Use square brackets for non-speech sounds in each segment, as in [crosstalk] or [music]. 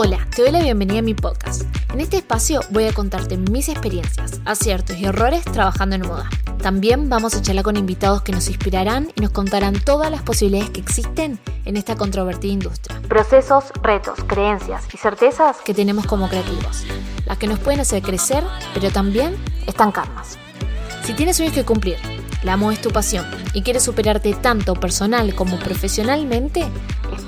Hola, te doy la bienvenida a mi podcast. En este espacio voy a contarte mis experiencias, aciertos y errores trabajando en moda. También vamos a charlar con invitados que nos inspirarán y nos contarán todas las posibilidades que existen en esta controvertida industria. Procesos, retos, creencias y certezas que tenemos como creativos. Las que nos pueden hacer crecer, pero también estancarnos. Si tienes sueños que cumplir, la moda es tu pasión y quieres superarte tanto personal como profesionalmente,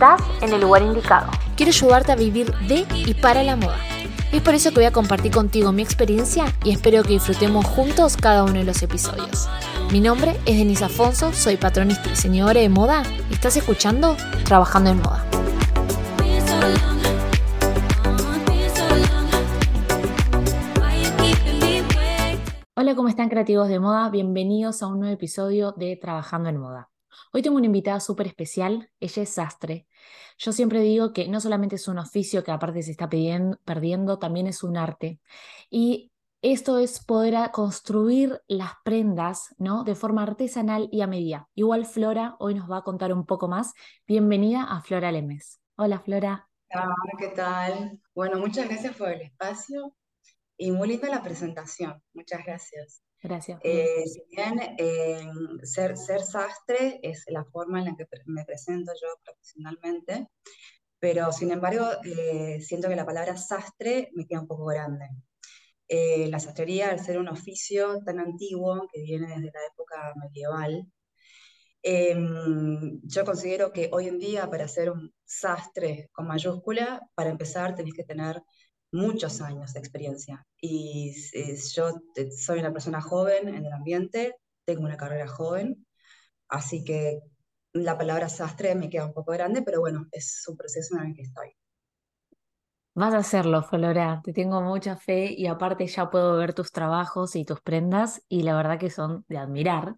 estás en el lugar indicado. Quiero ayudarte a vivir de y para la moda. Es por eso que voy a compartir contigo mi experiencia y espero que disfrutemos juntos cada uno de los episodios. Mi nombre es Denise Afonso, soy patronista y diseñadora de moda y estás escuchando Trabajando en Moda. Hola, ¿cómo están creativos de moda? Bienvenidos a un nuevo episodio de Trabajando en Moda. Hoy tengo una invitada súper especial, ella es sastre. Yo siempre digo que no solamente es un oficio que aparte se está perdiendo, también es un arte. Y esto es poder construir las prendas ¿no? de forma artesanal y a medida. Igual Flora hoy nos va a contar un poco más. Bienvenida a Flora Lemes. Hola Flora. Hola, ¿qué tal? Bueno, muchas gracias por el espacio y muy linda la presentación. Muchas gracias. Gracias. Eh, si bien eh, ser, ser sastre es la forma en la que me presento yo profesionalmente, pero sin embargo eh, siento que la palabra sastre me queda un poco grande. la sastrería, al ser un oficio tan antiguo que viene desde la época medieval, em, yo considero que hoy en día para ser un sastre con mayúscula, para empezar tenés que tener muchos años de experiencia. Y yo soy una persona joven en el ambiente, tengo una carrera joven, así que la palabra sastre me queda un poco grande, pero bueno, es un proceso en el que estoy. Vas a hacerlo, Flora. Te tengo mucha fe y aparte ya puedo ver tus trabajos y tus prendas y la verdad que son de admirar.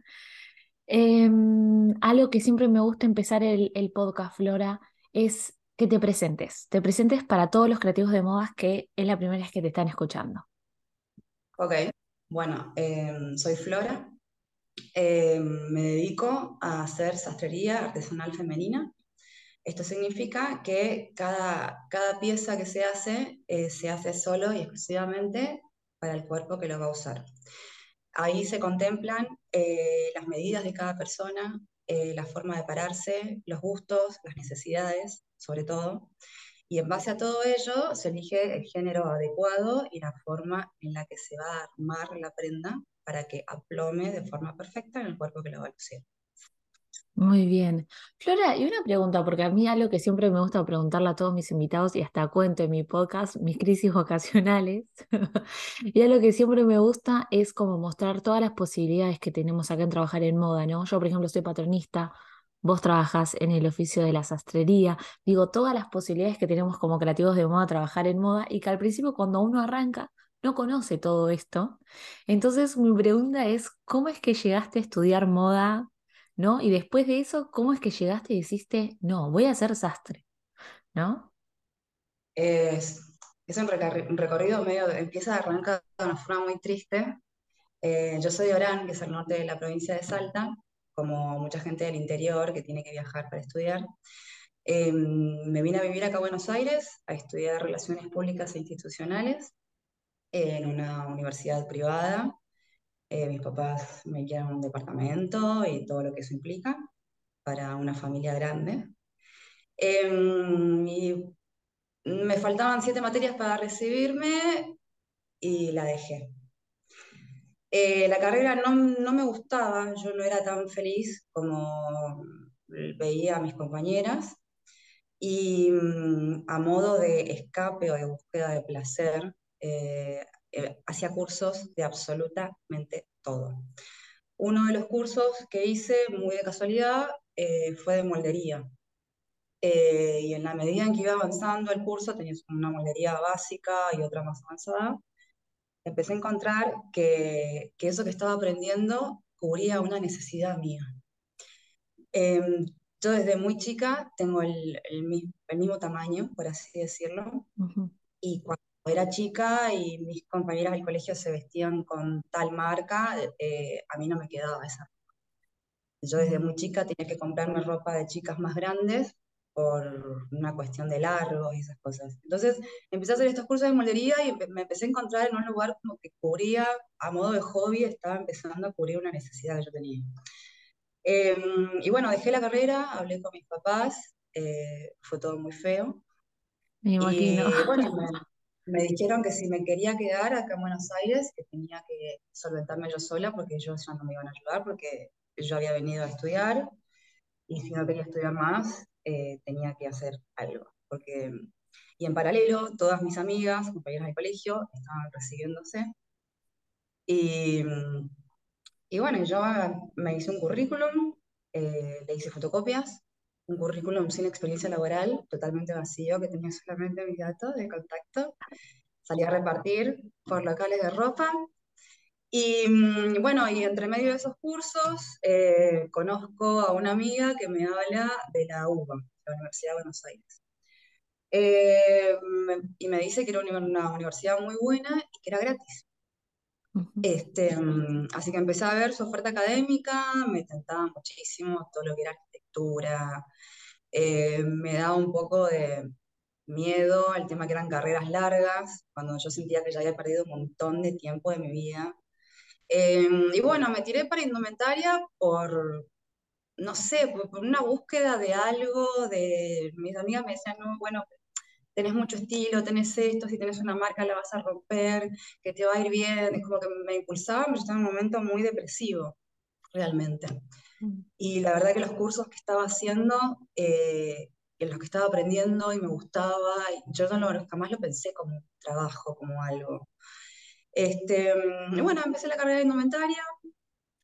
Em, algo que siempre me gusta empezar el, el podcast, Flora, es que te presentes, te presentes para todos los creativos de modas que es la primera vez que te están escuchando. Ok, bueno, em, soy Flora, em, me dedico a hacer sastrería artesanal femenina. Esto significa que cada, cada pieza que se hace eh, se hace solo y exclusivamente para el cuerpo que lo va a usar. Ahí se contemplan eh, las medidas de cada persona, eh, la forma de pararse, los gustos, las necesidades, sobre todo. Y en base a todo ello se elige el género adecuado y la forma en la que se va a armar la prenda para que aplome de forma perfecta en el cuerpo que lo va a lucir. Muy bien. Flora, y una pregunta, porque a mí algo que siempre me gusta preguntarle a todos mis invitados y hasta cuento en mi podcast, mis crisis vocacionales, [laughs] y algo que siempre me gusta es como mostrar todas las posibilidades que tenemos acá en trabajar en moda, ¿no? Yo, por ejemplo, soy patronista, vos trabajas en el oficio de la sastrería, digo, todas las posibilidades que tenemos como creativos de moda trabajar en moda y que al principio cuando uno arranca no conoce todo esto. Entonces mi pregunta es, ¿cómo es que llegaste a estudiar moda? ¿No? Y después de eso, ¿cómo es que llegaste y dijiste, no, voy a ser sastre? ¿No? Es, un, recorrido medio, empieza a arrancar de una forma muy triste. Eh, yo soy de Orán, que es el norte de la provincia de Salta, como mucha gente del interior que tiene que viajar para estudiar. Em, me vine a vivir acá a Buenos Aires a estudiar Relaciones Públicas e Institucionales en una universidad privada. Eh, mis papás me dieron un departamento y todo lo que eso implica para una familia grande. Em, y me faltaban siete materias para recibirme y la dejé. Eh, la carrera no, no, me gustaba, yo no era tan feliz como veía a mis compañeras y mm, a modo de escape o de búsqueda de placer, eh, eh, hacía cursos de absolutamente todo. Uno de los cursos que hice, muy de casualidad, fue de moldería. y en la medida en que iba avanzando el curso, tenías una moldería básica y otra más avanzada, empecé a encontrar que, eso que estaba aprendiendo cubría una necesidad mía. Em, yo desde muy chica tengo el, mismo tamaño, por así decirlo, y cuando era chica y mis compañeras del colegio se vestían con tal marca, eh, a mí no me quedaba esa. Yo desde muy chica tenía que comprarme ropa de chicas más grandes por una cuestión de largo y esas cosas. Entonces empecé a hacer estos cursos de moldería y me empecé a encontrar en un lugar como que cubría, a modo de hobby, estaba empezando a cubrir una necesidad que yo tenía. Em, y bueno, dejé la carrera, hablé con mis papás, eh, fue todo muy feo. Me imagino. Y bueno, [laughs] me, dijeron que si me quería quedar acá en Buenos Aires, que tenía que solventarme yo sola porque ellos ya no me iban a ayudar porque yo había venido a estudiar y si no quería estudiar más, eh, tenía que hacer algo. Porque, y en paralelo, todas mis amigas, compañeras de colegio, estaban recibiéndose. Y, y bueno, yo me hice un currículum, eh, le hice fotocopias, un currículum sin experiencia laboral, totalmente vacío, que tenía solamente mis datos de contacto. Salí a repartir por locales de ropa y mm, bueno, y entre medio de esos cursos eh, conozco a una amiga que me habla de la UBA, la Universidad de Buenos Aires. Eh, y me dice que era una universidad muy buena y que era gratis. este, mm, así que empecé a ver su oferta académica, me tentaba muchísimo todo lo que era eh, me daba un poco de miedo al tema que eran carreras largas, cuando yo sentía que ya había perdido un montón de tiempo de mi vida Em, y bueno, me tiré para indumentaria por, no sé, por, una búsqueda de algo, de mis amigas me decían, no, bueno, tenés mucho estilo, tenés esto, si tenés una marca la vas a romper, que te va a ir bien, es como que me impulsaba, yo estaba en un momento muy depresivo, realmente. Y la verdad que los cursos que estaba haciendo, eh, en los que estaba aprendiendo y me gustaba, yo no lo, jamás lo pensé como trabajo, como algo. Este, mm, bueno, empecé la carrera de indumentaria,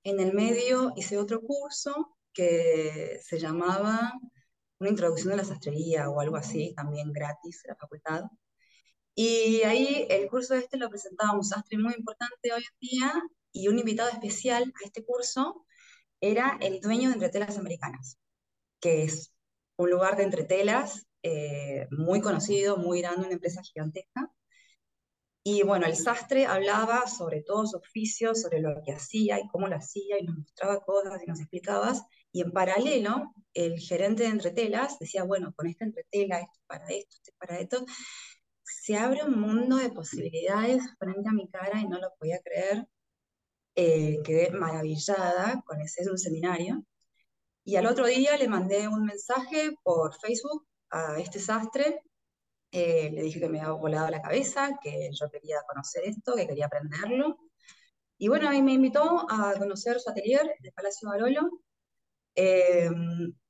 en el medio hice otro curso que se llamaba Una introducción de la sastrería o algo así, también gratis de la facultad. Y ahí el curso este lo presentaba un sastre muy importante hoy en día y un invitado especial a este curso era el dueño de Entretelas Americanas, que es un lugar de entretelas eh, muy conocido, muy grande, una empresa gigantesca. Y bueno, el sastre hablaba sobre todo su oficio, sobre lo que hacía y cómo lo hacía, y nos mostraba cosas y nos explicaba. Y en paralelo, el gerente de entretelas decía, bueno, con esta entretela, esto para esto, esto para esto, se abre un mundo de posibilidades frente a mi cara y no lo podía creer. Eh, quedé maravillada con ese un seminario. Y al otro día le mandé un mensaje por Facebook a este sastre eh, le dije que me había volado la cabeza, que yo quería conocer esto, que quería aprenderlo. Y bueno, ahí me invitó a conocer su atelier de Palacio Barolo. Eh,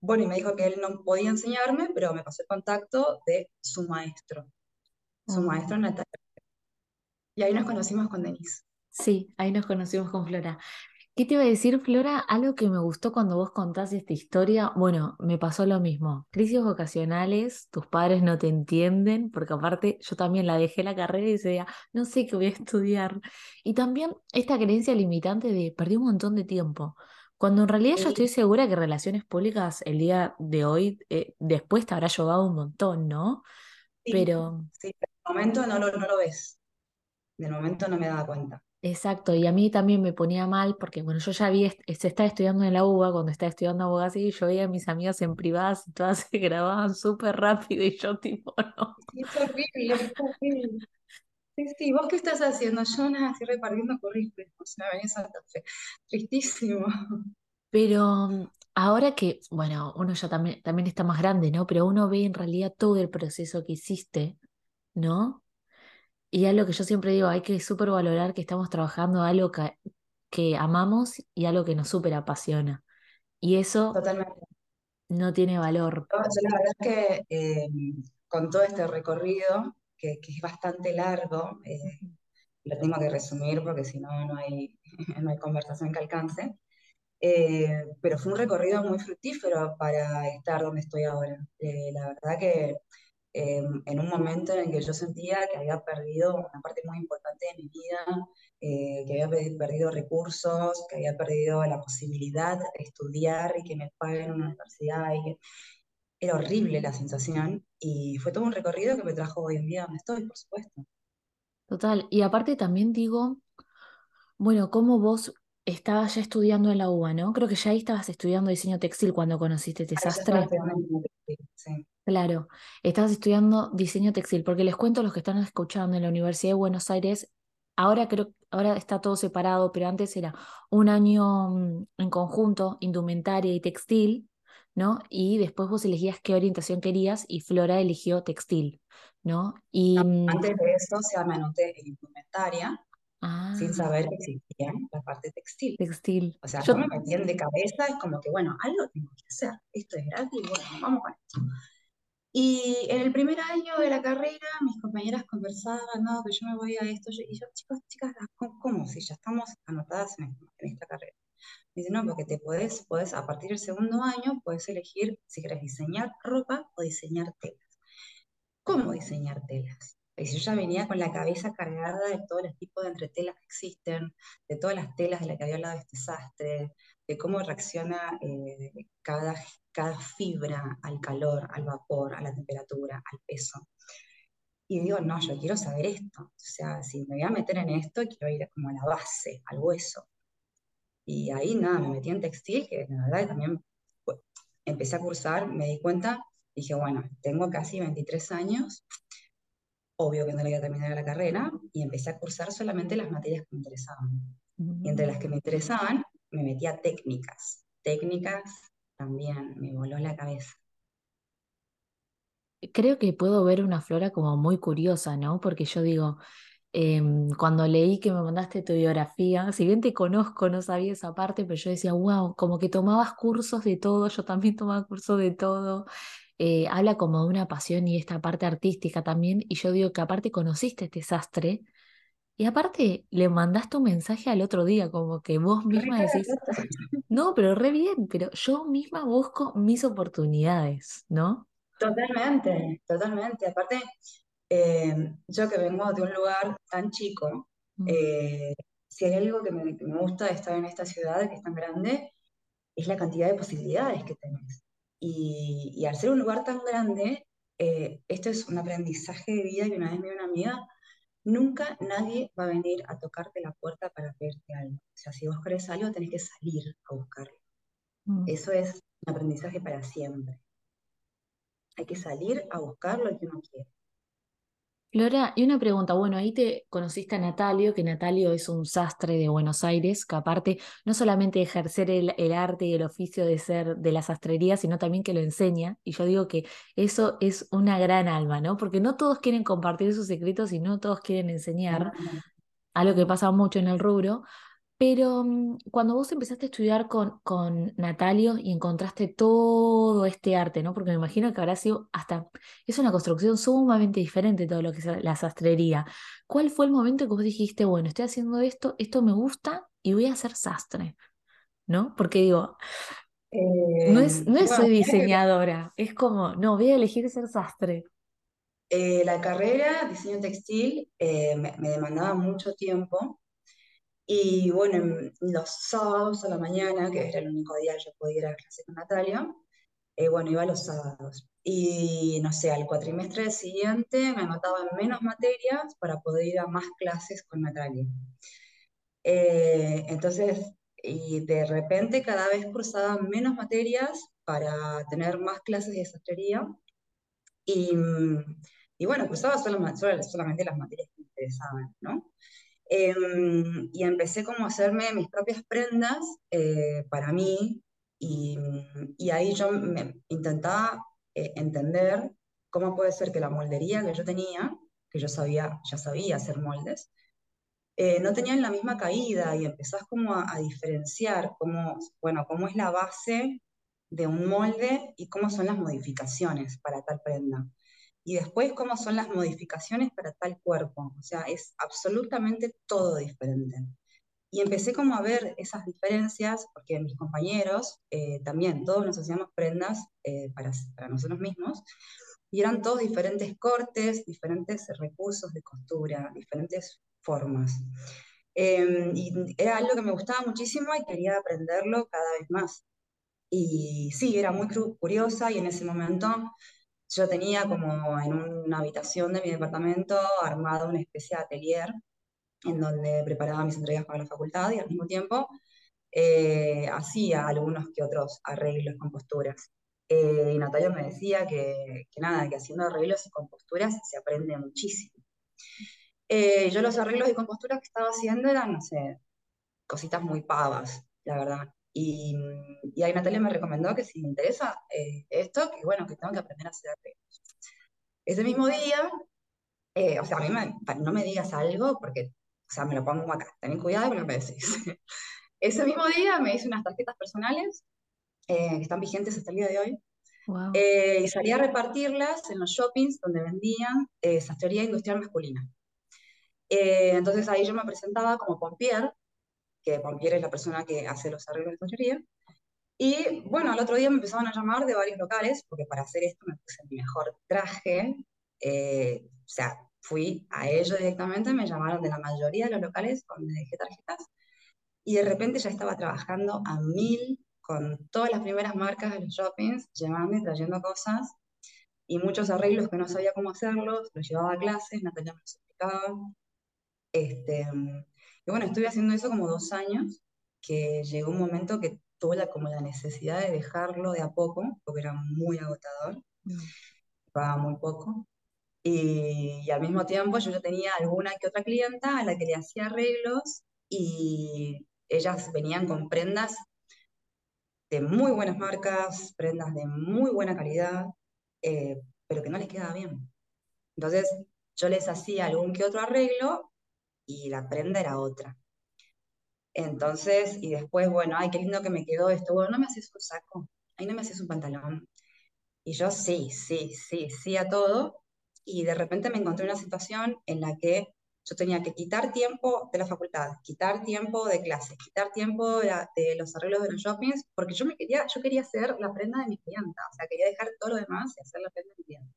bueno, y me dijo que él no podía enseñarme, pero me pasó el contacto de su maestro, su maestro Natalia. Y ahí nos conocimos con Denise. Sí, ahí nos conocimos con Flora. ¿Qué te iba a decir, Flora? Algo que me gustó cuando vos contás esta historia, bueno, me pasó lo mismo. Crisis vocacionales, tus padres no te entienden, porque aparte yo también la dejé la carrera y decía, no sé qué voy a estudiar. Y también esta creencia limitante de perdí un montón de tiempo. Cuando en realidad yo estoy segura que relaciones públicas el día de hoy, eh, después te habrá llevado un montón, ¿no? Pero... Sí, de momento no lo, no lo ves. De momento no me daba cuenta. Exacto, y a mí también me ponía mal porque, bueno, yo ya vi, se estaba estudiando en la UBA, cuando estaba estudiando abogacía, y yo veía a mis amigas en privadas y todas [laughs] se grababan súper rápido y yo tipo, no. es horrible, es horrible. Sí, sí, ¿vos qué estás haciendo? Yo nada, estoy repartiendo currículum, o sea, venía Santa Fe. Tristísimo. Pero ahora que, bueno, uno ya también, también está más grande, ¿no? Pero uno ve en realidad todo el proceso que hiciste, ¿no? Y algo que yo siempre digo, hay que súper valorar que estamos trabajando algo que, que, amamos y algo que nos súper apasiona. Y eso no tiene valor. la verdad es que eh, con todo este recorrido, que, es bastante largo, eh, lo tengo que resumir porque si no, no hay, [laughs] no hay conversación que alcance. Eh, pero fue un recorrido muy fructífero para estar donde estoy ahora. la verdad que en un momento en el que yo sentía que había perdido una parte muy importante de mi vida, eh, que había perdido recursos, que había perdido la posibilidad de estudiar y que me paguen en una universidad. Y Era horrible la sensación y fue todo un recorrido que me trajo hoy en día donde estoy, por supuesto. Total, y aparte también digo, bueno, cómo vos estabas ya estudiando en la UBA, ¿no? Creo que ya ahí estabas estudiando diseño textil cuando conociste este sastre. Sí. Claro, estabas estudiando diseño textil, porque les cuento a los que están escuchando en la Universidad de Buenos Aires, ahora creo, ahora está todo separado, pero antes era un año mm, en conjunto, indumentaria y textil, ¿no? Y después vos elegías qué orientación querías y Flora eligió textil, ¿no? Y, mm, Antes de eso, o sea, me anoté en indumentaria sin ah, saber que existía la parte textil. textil. O sea, Yo, yo me metí de cabeza, es como que, bueno, algo tengo que hacer. Esto es gratis, bueno, vamos con esto. Y en el primer año de la carrera, mis compañeras conversaban, no, que yo me voy a esto. Y yo, chicos, chicas, ¿cómo? Si ya estamos anotadas en, en esta carrera. Me dice, no, porque te puedes, puedes, a partir del segundo año, puedes elegir si quieres diseñar ropa o diseñar telas. ¿Cómo diseñar telas? Y yo ya venía con la cabeza cargada de todos los tipos de entretelas que existen, de todas las telas de las que había hablado este sastre, de cómo reacciona eh, cada, cada fibra al calor, al vapor, a la temperatura, al peso. Y digo, no, yo quiero saber esto. O sea, si me voy a meter en esto, quiero ir como a la base, al hueso. Y ahí nada, me metí en textil, que la verdad también empecé a cursar, me di cuenta, dije, bueno, tengo casi 23 años, obvio que no le voy a terminar la carrera, y empecé a cursar solamente las materias que me interesaban. Y entre las que me interesaban, me metí a técnicas. Técnicas también, me voló la cabeza. creo que puedo ver una Flora como muy curiosa, ¿no? Porque yo digo, em, cuando leí que me mandaste tu biografía, si bien te conozco, no sabía esa parte, pero yo decía, wow, como que tomabas cursos de todo, yo también [laughs] tomaba cursos de todo. Eh, habla como de una pasión y esta parte artística también, y yo digo que aparte conociste este sastre, y aparte le mandaste un mensaje al otro día, como que vos misma decís, no, pero re bien, pero yo misma busco mis oportunidades, ¿no? Totalmente, totalmente. Aparte, eh, yo que vengo de un lugar tan chico, Mm, eh, si hay algo que me, que me gusta de estar en esta ciudad que es tan grande, es la cantidad de posibilidades que tenés. Y, y al ser un lugar tan grande, eh, esto es un aprendizaje de vida que una vez me dio una amiga, nunca nadie va a venir a tocarte la puerta para pedirte algo. O sea, si vos querés algo, tenés que salir a buscarlo. mm. Eso es un aprendizaje para siempre. Hay que salir a buscar lo que uno quiere. Flora, y una pregunta, bueno, ahí te conociste a Natalio, que Natalio es un sastre de Buenos Aires, que aparte no solamente ejercer el, el arte y el oficio de ser de la sastrería, sino también que lo enseña, y yo digo que eso es una gran alma, ¿no? Porque no todos quieren compartir sus secretos y no todos quieren enseñar, algo que pasa mucho en el rubro, pero mm, cuando vos empezaste a estudiar con, con Natalio y encontraste todo este arte, ¿no? Porque me imagino que habrá sido hasta, es una construcción sumamente diferente todo lo que es la sastrería. ¿Cuál fue el momento que vos dijiste, bueno, estoy haciendo esto, esto me gusta y voy a ser sastre, ¿no? Porque digo, no Eh, es, no es bueno, soy diseñadora, es como, no, voy a elegir ser sastre. eh, la carrera, diseño textil, eh, me, me demandaba mucho tiempo y bueno, en los sábados a la mañana, que era el único día que yo podía ir a clase con Natalia, eh, bueno, iba los sábados. Y no sé, al cuatrimestre siguiente me anotaba en menos materias para poder ir a más clases con Natalia. Eh, entonces, y de repente cada vez cursaba menos materias para tener más clases de sastrería y, mm, y bueno, cursaba solo- solo- solamente las materias que me interesaban, ¿no? Em, y empecé como a hacerme mis propias prendas eh, para mí y, y ahí yo me intentaba eh, entender cómo puede ser que la moldería que yo tenía, que yo sabía, ya sabía hacer moldes, eh, no tenían la misma caída y empezás como a, a diferenciar cómo, bueno, cómo es la base de un molde y cómo son las modificaciones para tal prenda. Y después cómo son las modificaciones para tal cuerpo. O sea, es absolutamente todo diferente. Y empecé como a ver esas diferencias, porque mis compañeros eh, también, todos nos hacíamos prendas eh, para, para nosotros mismos, y eran todos diferentes cortes, diferentes recursos de costura, diferentes formas. Eh, y era algo que me gustaba muchísimo y quería aprenderlo cada vez más. Y sí, era muy curiosa y en ese momento yo tenía como en una habitación de mi departamento armado una especie de atelier en donde preparaba mis entregas para la facultad y al mismo tiempo eh, hacía algunos que otros arreglos con posturas. Eh, y Natalia me decía que, que, nada, que haciendo arreglos y composturas se aprende muchísimo. Eh, yo los arreglos y composturas que estaba haciendo eran, no sé, cositas muy pavas, la verdad. Y, y ahí Natalia me recomendó que si me interesa esto, que bueno, que tengo que aprender a hacer arreglos. Ese mismo día, o sea, a mí me, no me digas algo porque, o sea, me lo pongo acá, ten cuidado con lo que me decís. [laughs] Ese mismo día me hice unas tarjetas personales eh, que están vigentes hasta el día de hoy. Eh, y salí a repartirlas en los shoppings donde vendían eh, sastrería industrial masculina. entonces ahí yo me presentaba como pompier, que pompier es la persona que hace los arreglos de joyería. Y bueno, al otro día me empezaron a llamar de varios locales, porque para hacer esto me puse mi mejor traje. o sea, fui a ellos directamente, me llamaron de la mayoría de los locales donde dejé tarjetas y de repente ya estaba trabajando a mil con todas las primeras marcas de los shoppings, llevando y trayendo cosas y muchos arreglos que no sabía cómo hacerlos, los llevaba a clases, Natalia me los explicaba. Este, y bueno, estuve haciendo eso como dos años, que llegó un momento que tuve la, como la necesidad de dejarlo de a poco, porque era muy agotador, mm. pagaba muy poco. Y, y, al mismo tiempo yo ya tenía alguna que otra clienta a la que le hacía arreglos y ellas venían con prendas de muy buenas marcas, prendas de muy buena calidad, eh, pero que no les quedaba bien. Entonces yo les hacía algún que otro arreglo y la prenda era otra. Entonces, y después, bueno, ay, qué lindo que me quedó esto. Bueno, no me haces un saco, ahí no me haces un pantalón. Y yo sí, sí, sí, sí a todo. Y de repente me encontré en una situación en la que yo tenía que quitar tiempo de la facultad, quitar tiempo de clases, quitar tiempo de, los arreglos de los shoppings, porque yo, me quería, yo quería hacer la prenda de mi clienta, o sea, quería dejar todo lo demás y hacer la prenda de mi clienta.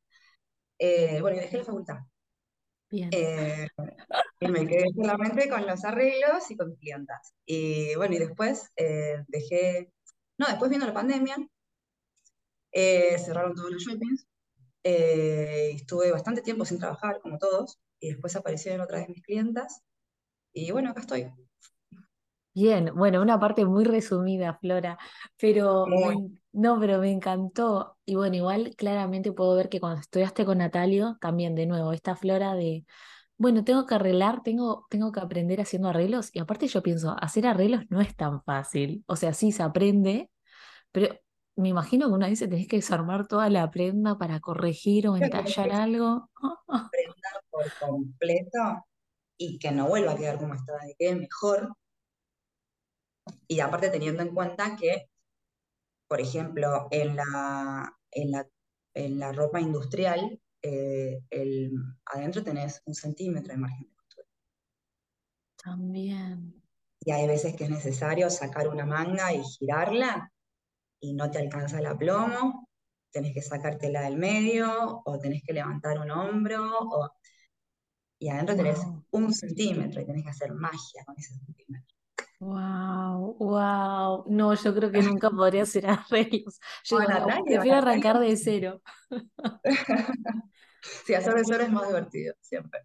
Eh, bueno, y dejé la facultad. Bien. Eh, y me quedé solamente con los arreglos y con mis clientas. Y bueno, y después eh, dejé, no, después vino la pandemia, cerraron todos los shoppings, estuve bastante tiempo sin trabajar, como todos, y después aparecieron otra vez mis clientas. Y bueno, acá estoy. Bien, bueno, una parte muy resumida, Flora, pero no, pero me encantó. Y bueno, igual claramente puedo ver que cuando estudiaste con Natalio, también de nuevo, esta Flora de, bueno, tengo que arreglar, tengo, tengo que aprender haciendo arreglos. Y aparte yo pienso, hacer arreglos no es tan fácil. O sea, sí se aprende, pero me imagino que una vez tenés que desarmar toda la prenda para corregir o entallar algo. Prender por completo y que no vuelva a quedar como estaba, que quede mejor. Y aparte teniendo en cuenta que, por ejemplo, en la, en la, en la ropa industrial, eh, el, adentro tenés un centímetro de margen de costura. También. Y hay veces que es necesario sacar una manga y girarla y no te alcanza el aplomo, tenés que sacártela del medio o tenés que levantar un hombro o... y adentro tenés un centímetro y tenés que hacer magia con ese centímetro. Wow, wow. No, yo creo que [laughs] nunca podría hacer [laughs] arreglos. Yo prefiero arrancar de cero. [laughs] sí, hacer de cero es más divertido, siempre.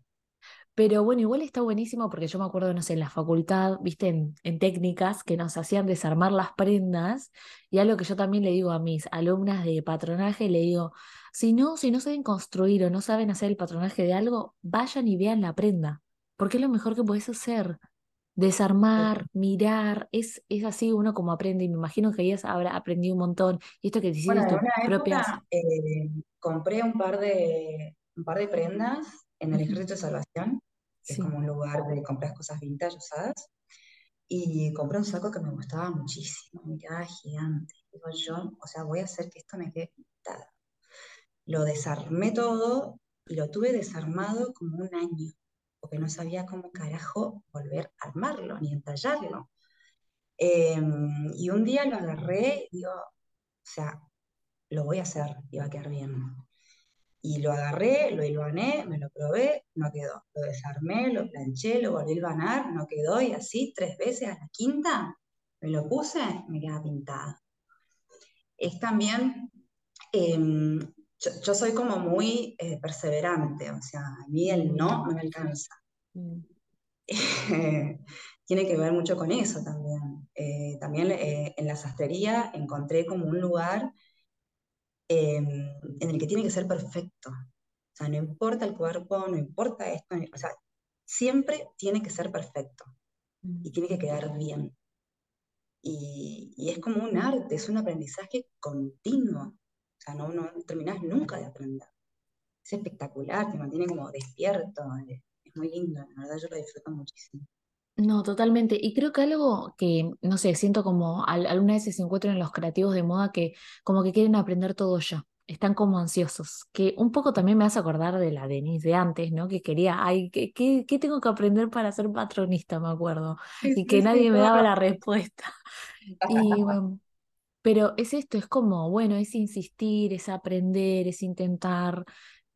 Pero bueno, igual está buenísimo porque yo me acuerdo, no sé, en la facultad, viste, en, técnicas que nos hacían desarmar las prendas y algo que yo también le digo a mis alumnas de patronaje, le digo, si no, si no saben construir o no saben hacer el patronaje de algo, vayan y vean la prenda, porque es lo mejor que puedes hacer. Desarmar, mirar, es, es así uno como aprende y me imagino que ellas habrá aprendido un montón. Y esto que te hiciste tus propias... Eh, compré un par de, un par de prendas en el Ejército de Salvación es como un lugar de comprar cosas vintage usadas. Y compré un saco que me gustaba muchísimo, me quedaba gigante. Digo yo, o sea, voy a hacer que esto me quede pintado. Lo desarmé todo y lo tuve desarmado como un año, porque no sabía cómo carajo volver a armarlo ni entallarlo. Em, y un día lo agarré y digo, o sea, lo voy a hacer y va a quedar bien. Y lo agarré, lo hilvané, me lo probé, no quedó. Lo desarmé, lo planché, lo volví a hilvanar, no quedó. Y así tres veces a la quinta me lo puse, me queda pintado. Es también, em, yo, soy como muy eh, perseverante, o sea, a mí el no no me alcanza. Mm. [laughs] tiene que ver mucho con eso también. Eh, también eh, en la sastrería encontré como un lugar em, en el que tiene que ser perfecto. O sea, no importa el cuerpo, no importa esto, o sea, siempre tiene que ser perfecto y tiene que quedar bien. Y, y, es como un arte, es un aprendizaje continuo. Sea, no, no terminás nunca de aprender. Es espectacular, te mantiene como despierto, es, muy lindo, la verdad yo lo disfruto muchísimo. No, totalmente. Y creo que algo que, no sé, siento como al- algunas veces se encuentran en los creativos de moda que como que quieren aprender todo ya. Están como ansiosos, que un poco también me hace acordar de la Denise de antes, ¿no? Que quería, ay, ¿qué, qué, qué tengo que aprender para ser patronista? Me acuerdo. Sí, Y que sí, nadie me daba la respuesta. Y bueno, pero es esto, es como, bueno, es insistir, es aprender, es intentar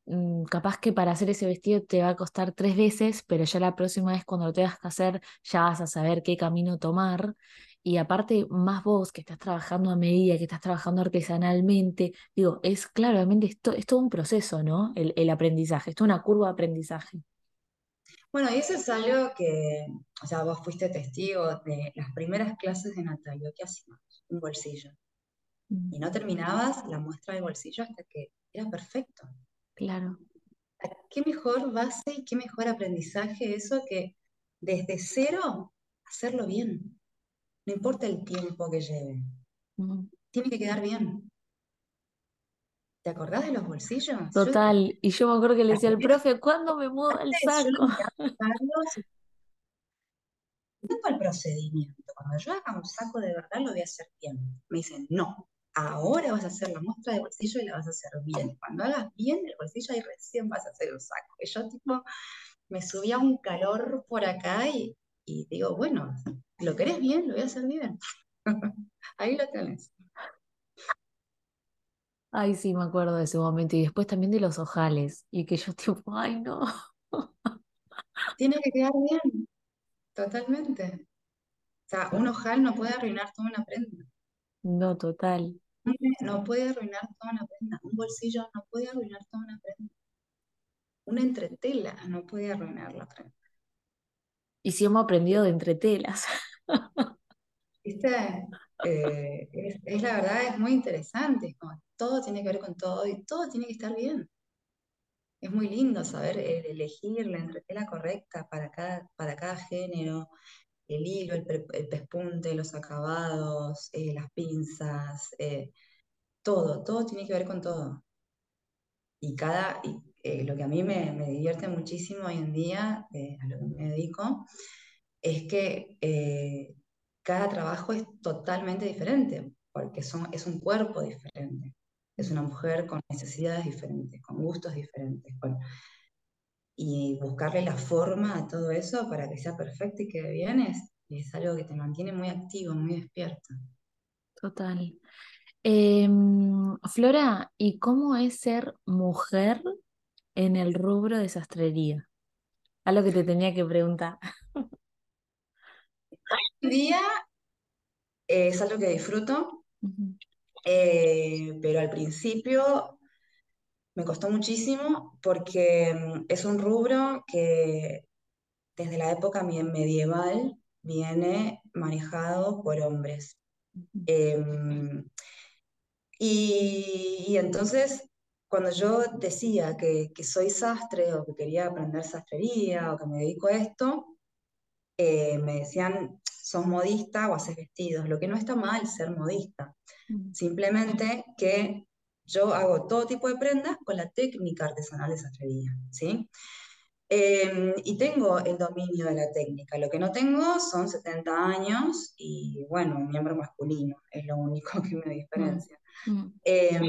mm, capaz que para hacer ese vestido te va a costar tres veces, pero ya la próxima vez cuando lo tengas que hacer ya vas a saber qué camino tomar. Y aparte, más vos que estás trabajando a medida, que estás trabajando artesanalmente, digo, es claramente, esto, es todo un proceso, ¿no? El, aprendizaje, es una curva de aprendizaje. Bueno, y eso es algo que, o sea, vos fuiste testigo de las primeras clases de Natalio, ¿qué hacíamos? Un bolsillo. Mm, Y no terminabas la muestra del bolsillo hasta que era perfecto. Claro. ¿Qué mejor base y qué mejor aprendizaje eso que desde cero hacerlo bien? No importa el tiempo que lleve, Mm. tiene que quedar bien. ¿Te acordás de los bolsillos? Yo, Total. Y yo me acuerdo que le decía al profe, ¿cuándo me muda el saco? [laughs] lo miraba a Carlos y tengo el procedimiento. Cuando yo haga un saco de verdad lo voy a hacer bien. Me dicen, no, ahora vas a hacer la muestra de bolsillo y la vas a hacer bien. Cuando hagas bien el bolsillo ahí recién vas a hacer un saco. Y yo tipo me subía un calor por acá y, y digo, bueno, ¿lo querés bien? Lo voy a hacer bien. [laughs] Ahí lo tenés. Ay, sí, me acuerdo de ese momento. Y después también de los ojales. Y que yo tipo, ay, no. Tiene que quedar bien, totalmente. O sea, un ojal no puede arruinar toda una prenda. No, total. No puede arruinar toda una prenda. Un bolsillo no puede arruinar toda una prenda. Una entretela no puede arruinar la prenda. Y sí hemos aprendido de entre telas. ¿Viste? [laughs] Eh, es, es la verdad, es muy interesante. es como todo tiene que ver con todo y todo tiene que estar bien. Es muy lindo saber elegir la entretela correcta para cada, para cada género, el hilo, el, pe- el pespunte, los acabados, eh, las pinzas, eh, todo, todo tiene que ver con todo. Y cada, y, eh, lo que a mí me, me divierte muchísimo hoy en día, a lo que me dedico, es que cada trabajo es totalmente diferente, porque son, es un cuerpo diferente. Es una mujer con necesidades diferentes, con gustos diferentes, con- y buscarle la forma a todo eso para que sea perfecto y quede bien es, es algo que te mantiene muy activo, muy despierto. Total. Em, Flora, ¿y cómo es ser mujer en el rubro de sastrería? Algo que te tenía que preguntar. [laughs] Hoy en día eh, es algo que disfruto, eh, pero al principio me costó muchísimo porque mm, es un rubro que desde la época me- medieval viene manejado por hombres. Em, y, y entonces, cuando yo decía que, que soy sastre o que quería aprender sastrería o que me dedico a esto, eh, me decían, sos modista o haces vestidos, lo que no está mal ser modista, ujú, simplemente que yo hago todo tipo de prendas con la técnica artesanal de sastrería, ¿sí? Eh, y tengo el dominio de la técnica. Lo que no tengo son 70 años y, bueno, un miembro masculino, es lo único que me mm, diferencia. mm, Eh,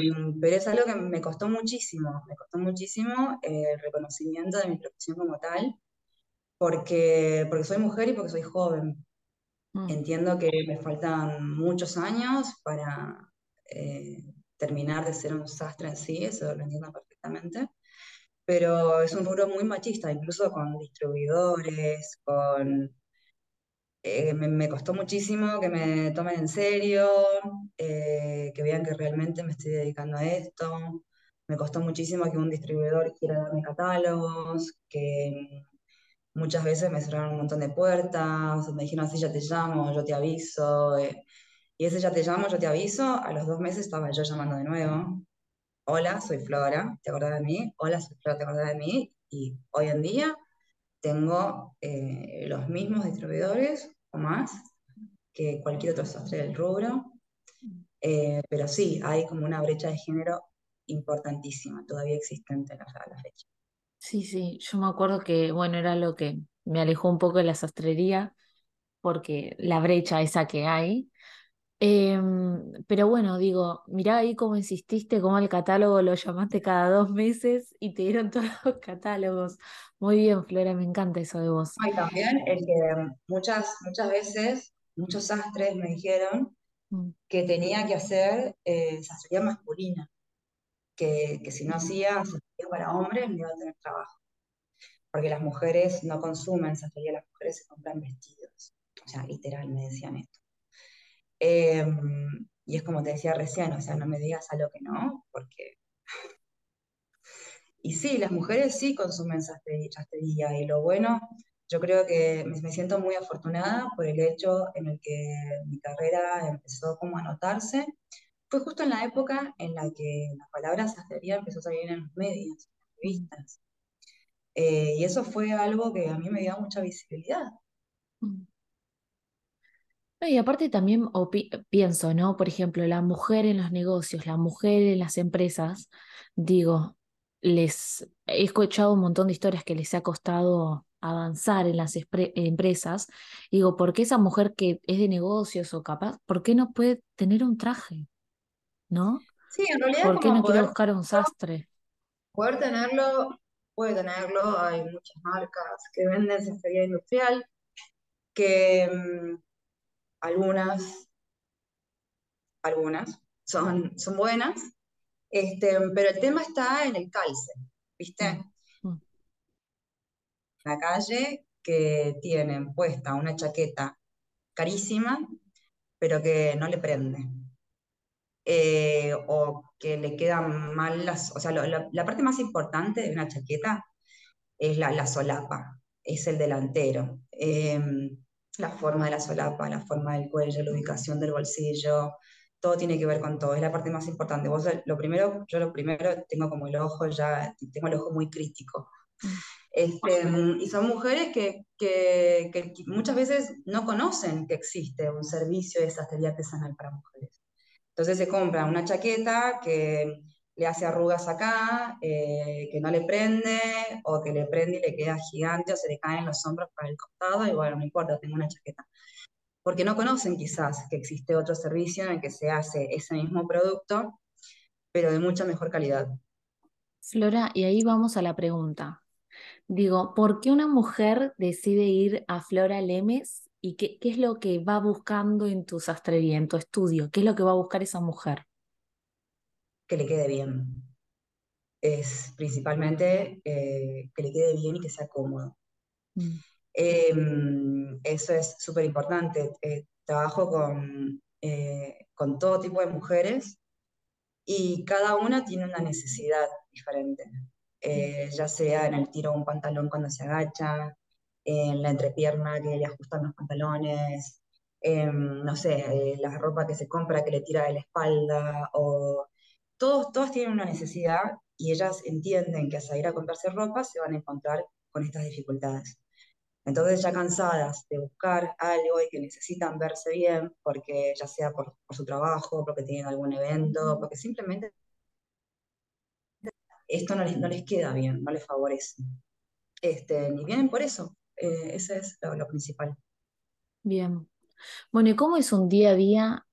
pero es algo que me costó muchísimo, me costó muchísimo eh, el reconocimiento de mi profesión como tal, porque, porque soy mujer y porque soy joven. mm. Entiendo que me faltan muchos años para eh, terminar de ser un sastre en sí, eso lo entiendo perfectamente pero es un rubro muy machista, incluso con distribuidores, con... eh, me, me costó muchísimo que me tomen en serio, eh, que vean que realmente me estoy dedicando a esto. Me costó muchísimo que un distribuidor quiera darme catálogos, que, muchas veces me cerraron un montón de puertas, me dijeron así, ya te llamo, yo te aviso. eh, y ese ya te llamo, yo te aviso, a los dos meses estaba yo llamando de nuevo. Hola, soy Flora, ¿te acordás de mí? Hola, soy Flora, ¿te acordás de mí? Y hoy en día tengo eh, los mismos distribuidores o más que cualquier otro sastre del rubro. Eh, pero sí, hay como una brecha de género importantísima, todavía existente a la, fecha. Sí, sí, yo me acuerdo que, bueno, era lo que me alejó un poco de la sastrería, porque la brecha esa que hay. Em, pero bueno, digo, mirá ahí cómo insististe, cómo el catálogo lo llamaste cada dos meses y te dieron [laughs] todos los catálogos. Muy bien, Flora, me encanta eso de vos. Y también el que muchas, muchas veces, muchos sastres me dijeron Mm, que tenía que hacer eh, sastrería masculina, que, que si no hacía sastrería para hombres no iba a tener trabajo, porque las mujeres no consumen sastrería, las mujeres se compran vestidos. O sea, literal me decían esto. Eh, y es como te decía recién, o sea, no me digas algo que no, porque... [laughs] Y sí, las mujeres sí consumen sastrería, y lo bueno, yo creo que me siento muy afortunada por el hecho en el que mi carrera empezó como a notarse. Fue justo en la época en la que la palabra sastrería empezó a salir en los medios, en las revistas. Eh, y eso fue algo que a mí me dio mucha visibilidad. mm. Y aparte también pienso, ¿no? Por ejemplo, la mujer en los negocios, la mujer en las empresas, digo, les he escuchado un montón de historias que les ha costado avanzar en las empresas. Digo, ¿por qué esa mujer que es de negocios o capaz, ¿por qué no puede tener un traje, ¿no? Sí, en realidad ¿Por qué como no poder, buscar un sastre? poder tenerlo, puede tenerlo, hay muchas marcas que venden sastrería industrial, que mm, algunas, algunas son, son buenas, este, pero el tema está en el calce, ¿viste? Mm, mm, la calle que tienen puesta una chaqueta carísima, pero que no le prende. Eh, o que le quedan mal las... O sea, lo- la, la parte más importante de una chaqueta es la, la solapa, es el delantero. Eh, la forma de la solapa, la forma del cuello, la ubicación del bolsillo, todo tiene que ver con todo, es la parte más importante. Vos, lo primero, yo lo primero tengo como el ojo ya, tengo el ojo muy crítico. Este, y son mujeres que, que- que muchas veces no conocen que existe un servicio de sastrería artesanal para mujeres. Entonces se compran una chaqueta que le hace arrugas acá, eh, que no le prende, o que le prende y le queda gigante, o se le caen los hombros para el costado, y bueno, no importa, tengo una chaqueta. Porque no conocen quizás que existe otro servicio en el que se hace ese mismo producto, pero de mucha mejor calidad. Flora, y ahí vamos a la pregunta. Digo, ¿por qué una mujer decide ir a Flora Lemes y qué, qué es lo que va buscando en tu sastrería, en tu estudio? ¿Qué es lo que va a buscar esa mujer? Que le quede bien. Es principalmente eh, que le quede bien y que sea cómodo. Mm, Eh, eso es súper importante. Eh, trabajo con, eh, con todo tipo de mujeres y cada una tiene una necesidad diferente, mm, Eh, ya sea en el tiro de un pantalón cuando se agacha, en la entrepierna que le ajustan los pantalones, em, no sé, eh, la ropa que se compra que le tira de la espalda, o todos, todas tienen una necesidad y ellas entienden que al salir a comprarse ropa se van a encontrar con estas dificultades. Entonces ya cansadas de buscar algo y que necesitan verse bien, porque ya sea por, por su trabajo, porque tienen algún evento, porque simplemente esto no les, no les queda bien, no les favorece. Este, y vienen por eso, eh, ese es lo, lo principal. Bien. Bueno, ¿y cómo es un día a día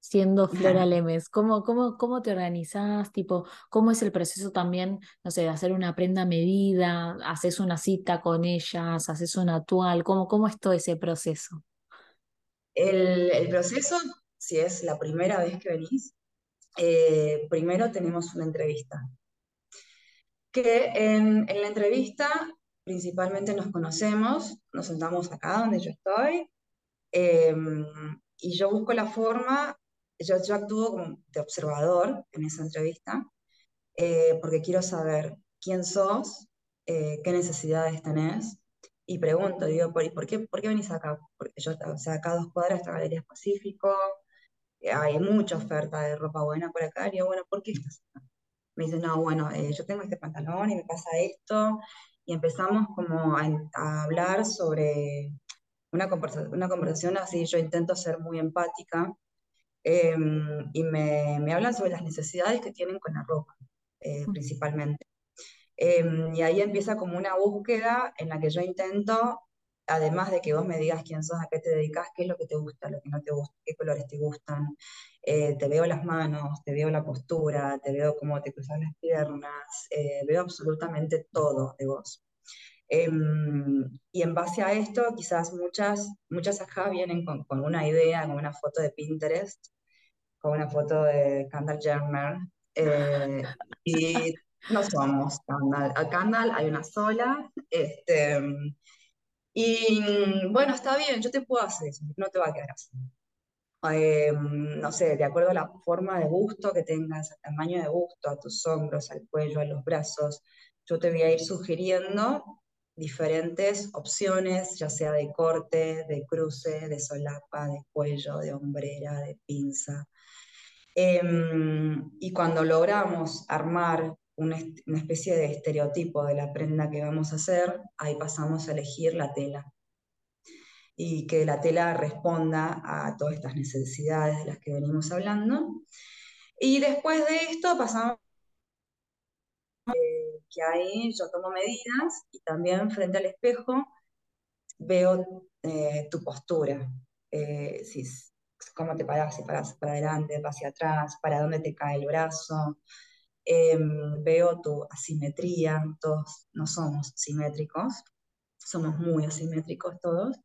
siendo [laughs] Flora Lemes? ¿Cómo, cómo, cómo te organizás? Tipo, ¿cómo es el proceso también, no sé, de hacer una prenda medida? ¿Haces una cita con ellas? ¿Haces una actual? ¿Cómo, cómo es todo ese proceso? El, el proceso, si es la primera vez que venís, eh, primero tenemos una entrevista, que en, en la entrevista principalmente nos conocemos, nos sentamos acá donde yo estoy, eh, y yo busco la forma, yo, yo actúo como de observador en esa entrevista, eh, porque quiero saber quién sos, eh, qué necesidades tenés, y pregunto, digo, ¿por, por qué, por qué venís acá? Porque yo, o sea, acá a dos cuadras está Galerías Pacífico, eh, hay mucha oferta de ropa buena por acá, y digo, bueno, ¿por qué estás acá? Me dice, no, bueno, eh, yo tengo este pantalón y me pasa esto, y empezamos como a, a hablar sobre una conversación, una conversación así, yo intento ser muy empática, em, y me, me, hablan sobre las necesidades que tienen con la ropa, eh, principalmente. Em, y ahí empieza como una búsqueda en la que yo intento, además de que vos me digas quién sos, a qué te dedicas, qué es lo que te gusta, lo que no te gusta, qué colores te gustan, eh, te veo las manos, te veo la postura, te veo cómo te cruzas las piernas, eh, veo absolutamente todo de vos. Em, y en base a esto, quizás muchas, muchas acá vienen con, con, una idea, con una foto de Pinterest, con una foto de Kendall Jenner, eh, y no somos Candal. A Candal hay una sola. Este, y bueno, está bien, yo te puedo hacer eso, no te va a quedar así. Eh, no sé, de acuerdo a la forma de gusto que tengas, al tamaño de gusto, a tus hombros, al cuello, a los brazos, yo te voy a ir sugiriendo diferentes opciones, ya sea de corte, de cruce, de solapa, de cuello, de hombrera, de pinza. Em, y cuando logramos armar una, una, especie de estereotipo de la prenda que vamos a hacer, ahí pasamos a elegir la tela. Y que la tela responda a todas estas necesidades de las que venimos hablando. Y después de esto pasamos eh, que ahí yo tomo medidas y también frente al espejo veo eh, tu postura. Eh, si, cómo te paras, si paras para adelante, hacia atrás, para dónde te cae el brazo. Em, veo tu asimetría, todos no somos simétricos, somos muy asimétricos todos.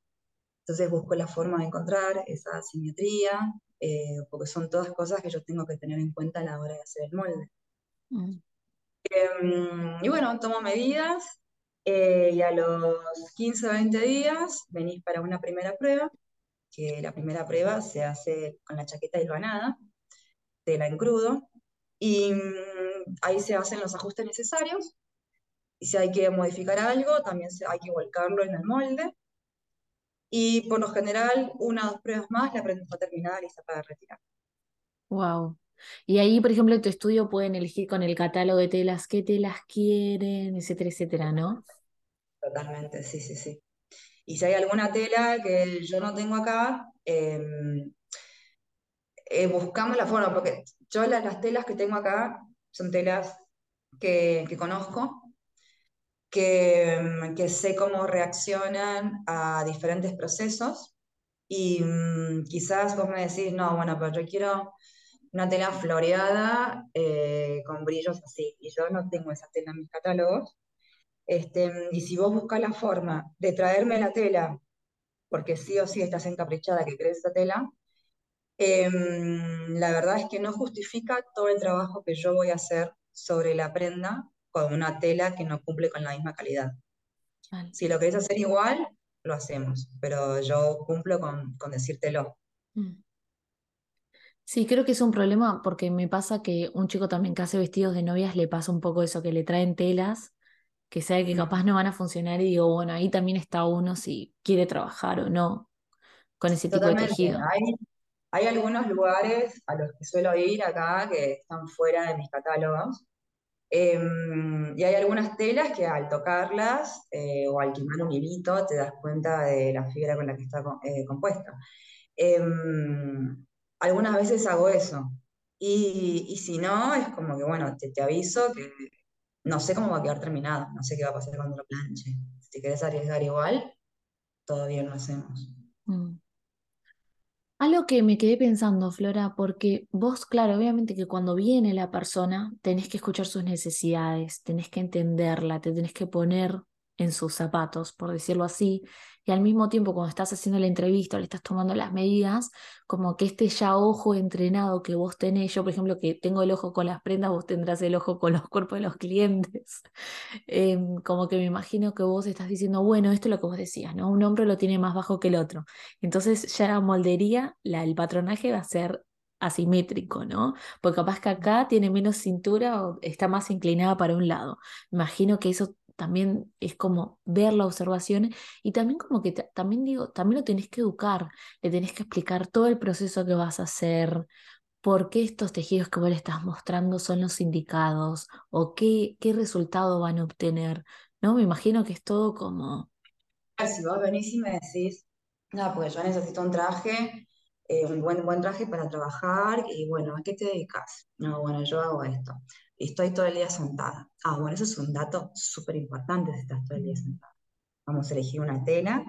Entonces busco la forma de encontrar esa asimetría, eh, porque son todas cosas que yo tengo que tener en cuenta a la hora de hacer el molde. Mm. Em, y bueno, tomo medidas eh, y a los 15 o 20 días venís para una primera prueba que la primera prueba se hace con la chaqueta hilvanada, tela en crudo, y mm, ahí se hacen los ajustes necesarios. Y si hay que modificar algo, también hay que volcarlo en el molde. Y por lo general, una o dos pruebas más, la prenda está terminada, lista para retirar. Wow. Y ahí, por ejemplo, en tu estudio pueden elegir con el catálogo de telas qué telas quieren, etcétera, etcétera, ¿no? Totalmente, sí, sí, sí. Y si hay alguna tela que yo no tengo acá, em, eh, buscamos la forma, porque yo las, telas que tengo acá son telas que, conozco, que, em, que, sé cómo reaccionan a diferentes procesos y mm, quizás vos me decís, no, bueno, pero yo quiero una tela floreada eh, con brillos así, y yo no tengo esa tela en mis catálogos, este, y si vos buscas la forma de traerme la tela, porque sí o sí estás encaprichada que crees esa tela, em, la verdad es que no justifica todo el trabajo que yo voy a hacer sobre la prenda con una tela que no cumple con la misma calidad. Si lo querés hacer igual, lo hacemos, pero yo cumplo con, con decírtelo. Mm. Sí, creo que es un problema porque me pasa que un chico también que hace vestidos de novias le pasa un poco eso, que le traen telas que sabe que capaz no van a funcionar y digo, bueno, ahí también está uno si quiere trabajar o no con ese tipo de tejido. Hay, hay, algunos lugares a los que suelo ir acá que están fuera de mis catálogos. Em, y hay algunas telas que al tocarlas eh, o al quemar un hilito te das cuenta de la fibra con la que está eh, compuesta. Em, algunas veces hago eso. Y, y, si no, es como que, bueno, te, te aviso que no sé cómo va a quedar terminado, no sé qué va a pasar cuando lo planche. Si querés arriesgar igual, todavía lo hacemos. Mm. Algo que me quedé pensando, Flora, porque vos, claro, obviamente que cuando viene la persona, tenés que escuchar sus necesidades, tenés que entenderla, te tenés que poner en sus zapatos, por decirlo así, y al mismo tiempo cuando estás haciendo la entrevista, le estás tomando las medidas, como que este ya ojo entrenado que vos tenés, yo por ejemplo que tengo el ojo con las prendas, vos tendrás el ojo con los cuerpos de los clientes, [laughs] em, como que me imagino que vos estás diciendo, bueno, esto es lo que vos decías, ¿no? Un hombro lo tiene más bajo que el otro, entonces ya la moldería, la, el patronaje va a ser asimétrico, ¿no? Porque capaz que acá tiene menos cintura o está más inclinada para un lado. Imagino que eso también es como ver la observación y también como que también digo, también lo tenés que educar, le tenés que explicar todo el proceso que vas a hacer, por qué estos tejidos que vos le estás mostrando son los indicados o qué, qué resultado van a obtener, ¿no? Me imagino que es todo como... Si vos venís y me decís, no, pues yo necesito un traje, eh, un buen, buen traje para trabajar y bueno, ¿a qué te dedicas? No, bueno, yo hago esto. Estoy todo el día sentada. Ah, bueno, eso es un dato súper importante si estás todo el día sentada. Vamos a elegir una tela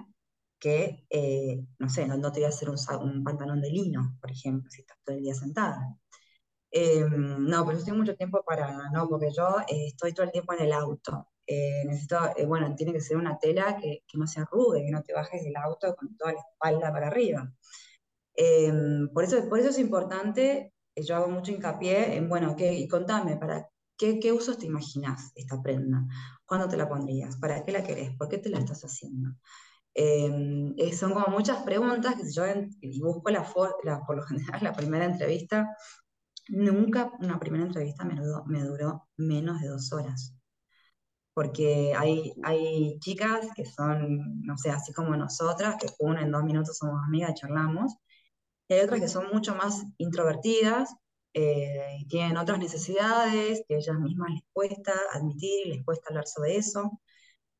que, eh, no sé, no, te voy a hacer un, pantalón de lino, por ejemplo, si estás todo el día sentada. Em, no, pero yo tengo mucho tiempo para, no, porque yo eh, estoy todo el tiempo en el auto. Eh, necesito, bueno, tiene que ser una tela que, que, no se arrugue, que no te bajes del auto con toda la espalda para arriba. Em, por, eso, por eso es importante, yo hago mucho hincapié en, bueno, ¿qué, y contame, ¿para qué, qué usos te imaginas esta prenda? ¿Cuándo te la pondrías? ¿Para qué la querés? ¿Por qué te la estás haciendo? Em, eh, son como muchas preguntas que si yo y busco la, por lo [laughs] general la primera entrevista, nunca una primera entrevista me duró, me duró menos de dos horas. Porque hay, hay chicas que son, no sé, así como nosotras, que una en dos minutos somos amigas, charlamos, y hay otras que son mucho más introvertidas eh, y tienen otras necesidades que a ellas mismas les cuesta admitir, les cuesta hablar sobre eso.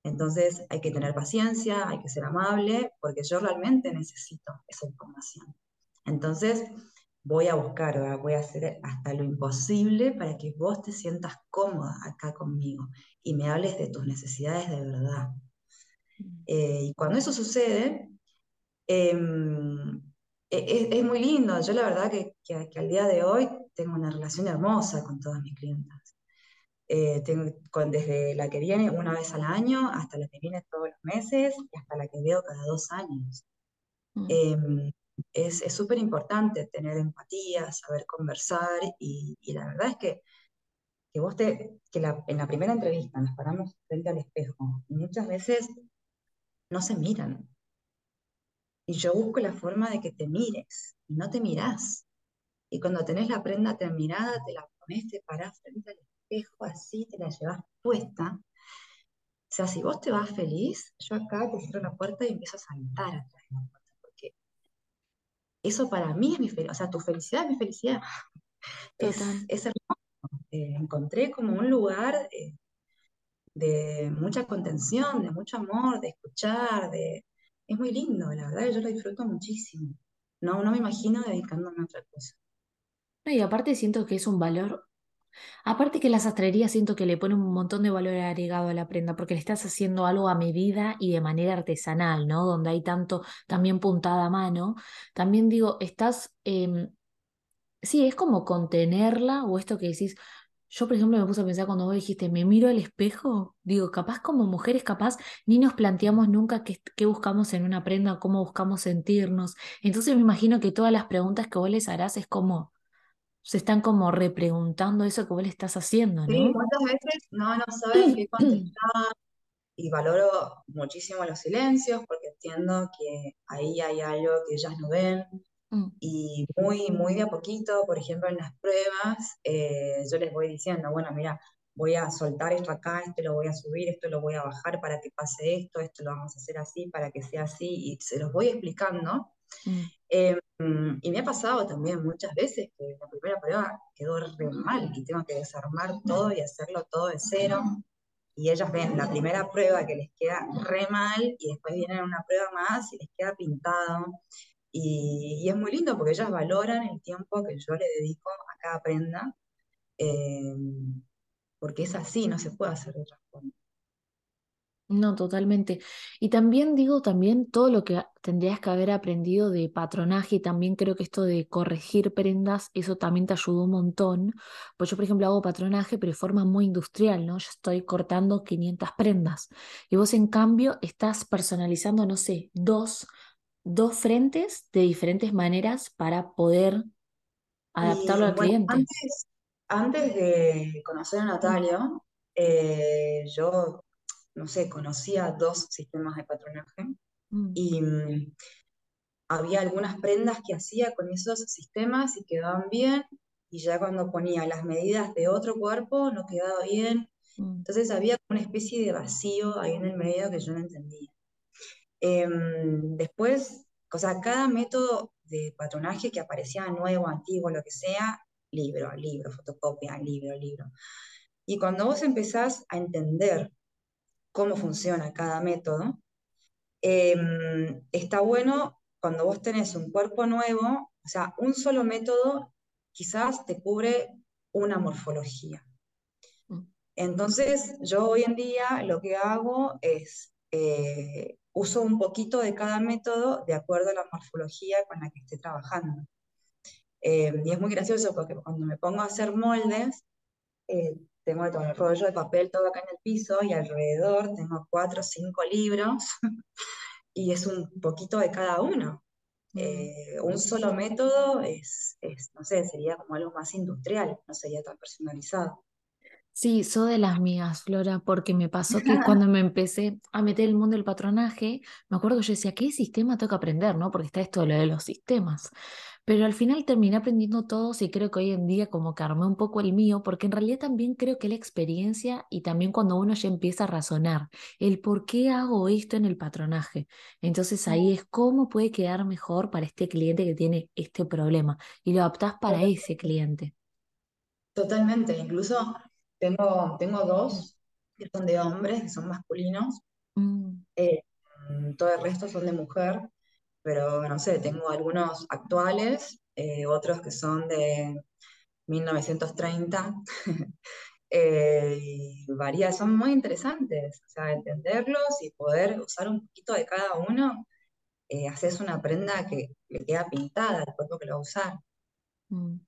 Entonces hay que tener paciencia, hay que ser amable, porque yo realmente necesito esa información. Entonces voy a buscar, voy a hacer hasta lo imposible para que vos te sientas cómoda acá conmigo y me hables de tus necesidades de verdad. Eh, y cuando eso sucede, em, e, e, es, muy lindo. Yo la verdad que, que al día de hoy tengo una relación hermosa con todas mis clientas. Eh, tengo, desde la que viene una vez al año hasta la que viene todos los meses y hasta la que veo cada dos años. Mm. Em, es súper importante tener empatía, saber conversar y, la verdad es que, que vos te, que en la primera entrevista nos paramos frente al espejo y muchas veces no se miran. Y yo busco la forma de que te mires y no te mirás. Y cuando tenés la prenda terminada, te la pones, te parás frente al espejo así, te la llevas puesta. O sea, si vos te vas feliz, yo acá te cierro la puerta y empiezo a saltar atrás de la puerta, porque eso para mí es mi felicidad, o sea, tu felicidad es mi felicidad. [laughs] Es, hermoso. Eh, encontré como un lugar eh, de mucha contención, de mucho amor, de escuchar, de... Es muy lindo, la verdad, yo lo disfruto muchísimo. No, no me imagino dedicándome a otra cosa. y aparte siento que es un valor Aparte que la sastrería siento que le pone un montón de valor agregado a la prenda, porque le estás haciendo algo a medida y de manera artesanal, ¿no? Donde hay tanto también puntada a mano. También digo, estás, em, sí, es como contenerla o esto que decís, yo, por ejemplo, me puse a pensar cuando vos dijiste, me miro al espejo, digo, capaz como mujeres, capaz ni nos planteamos nunca qué, qué, buscamos en una prenda, cómo buscamos sentirnos. Entonces me imagino que todas las preguntas que vos les harás es como, se están como repreguntando eso que vos le estás haciendo, ¿no? Sí, muchas veces no, no saben qué [clears throat] contestar y valoro muchísimo los silencios porque entiendo que ahí hay algo que ellas no ven. Y muy, muy de a poquito, por ejemplo, en las pruebas, eh, yo les voy diciendo, bueno, mira, voy a soltar esto acá, esto lo voy a subir, esto lo voy a bajar para que pase esto, esto lo vamos a hacer así para que sea así, y se los voy explicando. Mm. Em, y me ha pasado también muchas veces que la primera prueba quedó re mal y tengo que desarmar todo y hacerlo todo de cero. Y ellas ven la primera prueba que les queda re mal y después vienen una prueba más y les queda pintado. Y, es muy lindo porque ellas valoran el tiempo que yo le dedico a cada prenda, em, porque es así, no se puede hacer de otra forma. No, totalmente. Y también digo, también todo lo que tendrías que haber aprendido de patronaje, y también creo que esto de corregir prendas, eso también te ayudó un montón. Pues yo, por ejemplo, hago patronaje, pero de forma muy industrial, ¿no? Yo estoy cortando 500 prendas. Y vos, en cambio, estás personalizando, no sé, dos, dos frentes de diferentes maneras para poder adaptarlo al cliente. Antes, antes de conocer a Natalio, eh, yo no sé, conocía dos sistemas de patronaje mm. y, había algunas prendas que hacía con esos sistemas y quedaban bien, y ya cuando ponía las medidas de otro cuerpo no quedaba bien. Mm. Entonces había una especie de vacío ahí en el medio que yo no entendía. Em, después, o sea, cada método de patronaje que aparecía nuevo, antiguo, lo que sea, libro, libro, fotocopia, libro, libro. Y cuando vos empezás a entender cómo funciona cada método, em, está bueno cuando vos tenés un cuerpo nuevo, o sea, un solo método quizás te cubre una morfología. Mm. Entonces, yo hoy en día lo que hago es eh, uso un poquito de cada método de acuerdo a la morfología con la que esté trabajando. Eh, y es muy gracioso porque cuando me pongo a hacer moldes, eh, tengo todo el rollo de papel todo acá en el piso y alrededor tengo cuatro o cinco libros [laughs] y es un poquito de cada uno. Mm. Eh, un solo método es, es, no sé, sería como algo más industrial, no sería tan personalizado. Sí, soy de las mías, Flora, porque me pasó que [laughs] cuando me empecé a meter el mundo del patronaje, me acuerdo que yo decía, ¿qué sistema tengo que aprender? ¿no? Porque está esto de lo de los sistemas. Pero al final terminé aprendiendo todos y creo que hoy en día como que armé un poco el mío, porque en realidad también creo que la experiencia y también cuando uno ya empieza a razonar el por qué hago esto en el patronaje. Entonces ahí es cómo puede quedar mejor para este cliente que tiene este problema y lo adaptás para ese cliente. Totalmente, incluso tengo, tengo dos que son de hombres, que son masculinos. Mm. Eh, todo el resto son de mujer, pero no sé, tengo algunos actuales, eh, otros que son de 1930. [laughs] eh, y varía, son muy interesantes, o sea, entenderlos y poder usar un poquito de cada uno, eh, haces una prenda que le queda pintada al cuerpo que lo va a usar. Mm.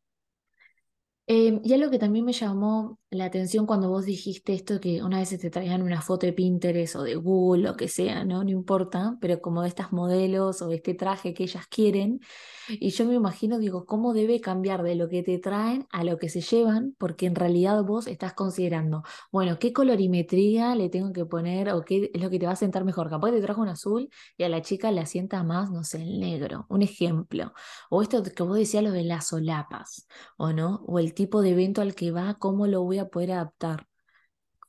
Y algo que también me llamó la atención cuando vos dijiste esto, que una vez te traían una foto de Pinterest o de Google, lo que sea, ¿no? No importa, pero como de estas modelos o este traje que ellas quieren. Y yo me imagino, digo, ¿cómo debe cambiar de lo que te traen a lo que se llevan? Porque en realidad vos estás considerando, bueno, ¿qué colorimetría le tengo que poner o qué es lo que te va a sentar mejor? Capaz te trajo un azul y a la chica le asienta más, no sé, el negro, un ejemplo. O esto que vos decías, lo de las solapas, ¿o no? O el tipo de evento al que va, ¿cómo lo voy a poder adaptar.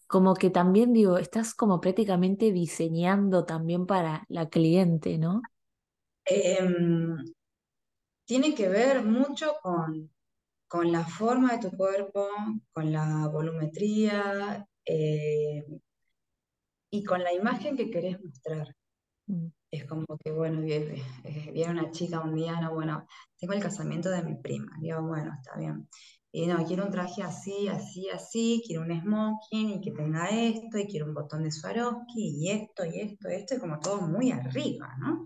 Como que también digo, estás como prácticamente diseñando también para la cliente, ¿no? Em, tiene que ver mucho con, con, la forma de tu cuerpo, con la volumetría eh, y con la imagen que querés mostrar. Es como que, bueno, viene, viene, una chica un día, no, bueno, tengo el casamiento de mi prima. Digo, bueno, está bien. Y no, quiero un traje así, así, así, quiero un smoking y que tenga esto, y quiero un botón de Swarovski, y esto, y esto, esto, y como todo muy arriba, ¿no?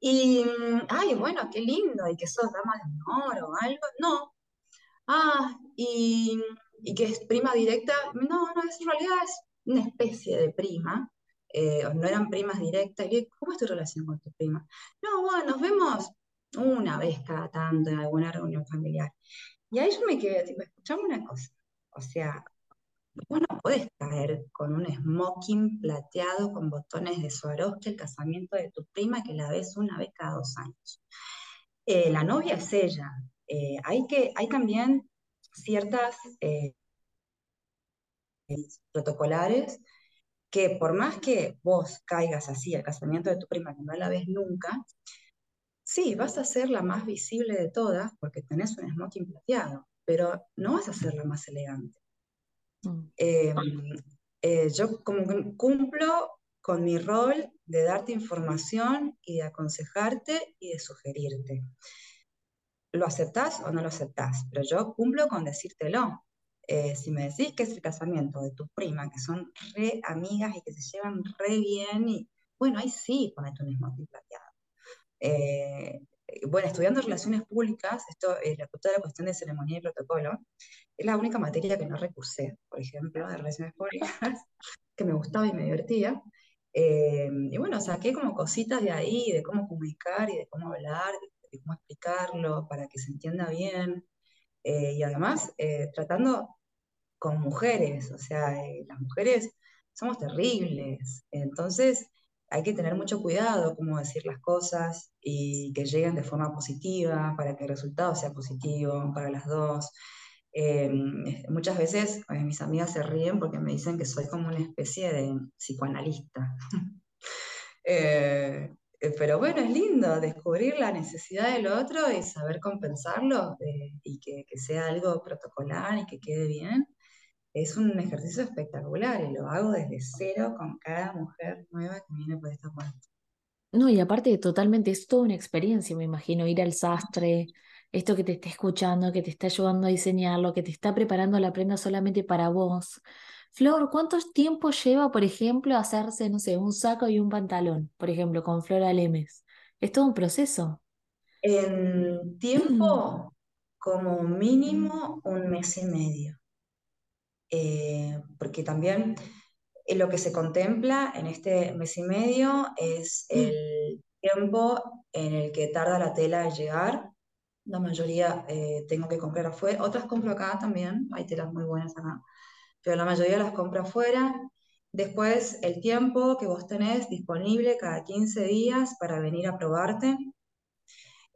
Y, ay, bueno, qué lindo, y que sos dama de honor o algo, no. Ah, y, y que es prima directa, no, no, es, en realidad es una especie de prima, eh, no eran primas directas. Y ¿cómo es tu relación con tu prima? No, bueno, nos vemos una vez cada tanto en alguna reunión familiar. Y ahí yo me quedé, tipo, escuchame una cosa. O sea, vos no podés caer con un smoking plateado con botones de Swarovski el casamiento de tu prima que la ves una vez cada dos años. Eh, la novia es ella. Eh, hay, que, hay también ciertas eh, protocolares que por más que vos caigas así al casamiento de tu prima que no la ves nunca, Sí, vas a ser la más visible de todas porque tenés un smoking plateado, pero no vas a ser la más elegante. Mm. Em, eh, yo como cumplo con mi rol de darte información y de aconsejarte y de sugerirte. ¿Lo aceptás o no lo aceptás? Pero yo cumplo con decírtelo. Eh, si me decís que es el casamiento de tu prima, que son re amigas y que se llevan re bien, y bueno, ahí sí ponete un smoking plateado. Eh, bueno, estudiando relaciones públicas, esto, es la, la cuestión de ceremonia y protocolo, es la única materia que no recursé, por ejemplo, de relaciones públicas, [laughs] que me gustaba y me divertía. Eh, y bueno, saqué como cositas de ahí, de cómo comunicar y de cómo hablar, de, cómo explicarlo para que se entienda bien. Eh, y además, tratando con mujeres, o sea, las mujeres somos terribles. Entonces, hay que tener mucho cuidado cómo decir las cosas y que lleguen de forma positiva para que el resultado sea positivo para las dos. Em, muchas veces eh, mis amigas se ríen porque me dicen que soy como una especie de psicoanalista. [laughs] Eh, eh, pero bueno, es lindo descubrir la necesidad del otro y saber compensarlo y que, que, sea algo protocolar y que quede bien. Es un ejercicio espectacular y lo hago desde cero con cada mujer nueva que viene por esta puerta. No, y aparte totalmente es toda una experiencia, me imagino, ir al sastre, esto que te está escuchando, que te está ayudando a diseñarlo, que te está preparando la prenda solamente para vos. Flor, ¿cuánto tiempo lleva, por ejemplo, hacerse, no sé, un saco y un pantalón, por ejemplo, con Flora Lemes? Es todo un proceso. En tiempo, [clears throat] como mínimo un mes y medio. Eh, porque también eh, lo que se contempla en este mes y medio es mm. el tiempo en el que tarda la tela en llegar, la mayoría eh, tengo que comprar afuera, otras compro acá también, hay telas muy buenas acá, pero la mayoría las compro afuera. Después, el tiempo que vos tenés disponible cada 15 días para venir a probarte.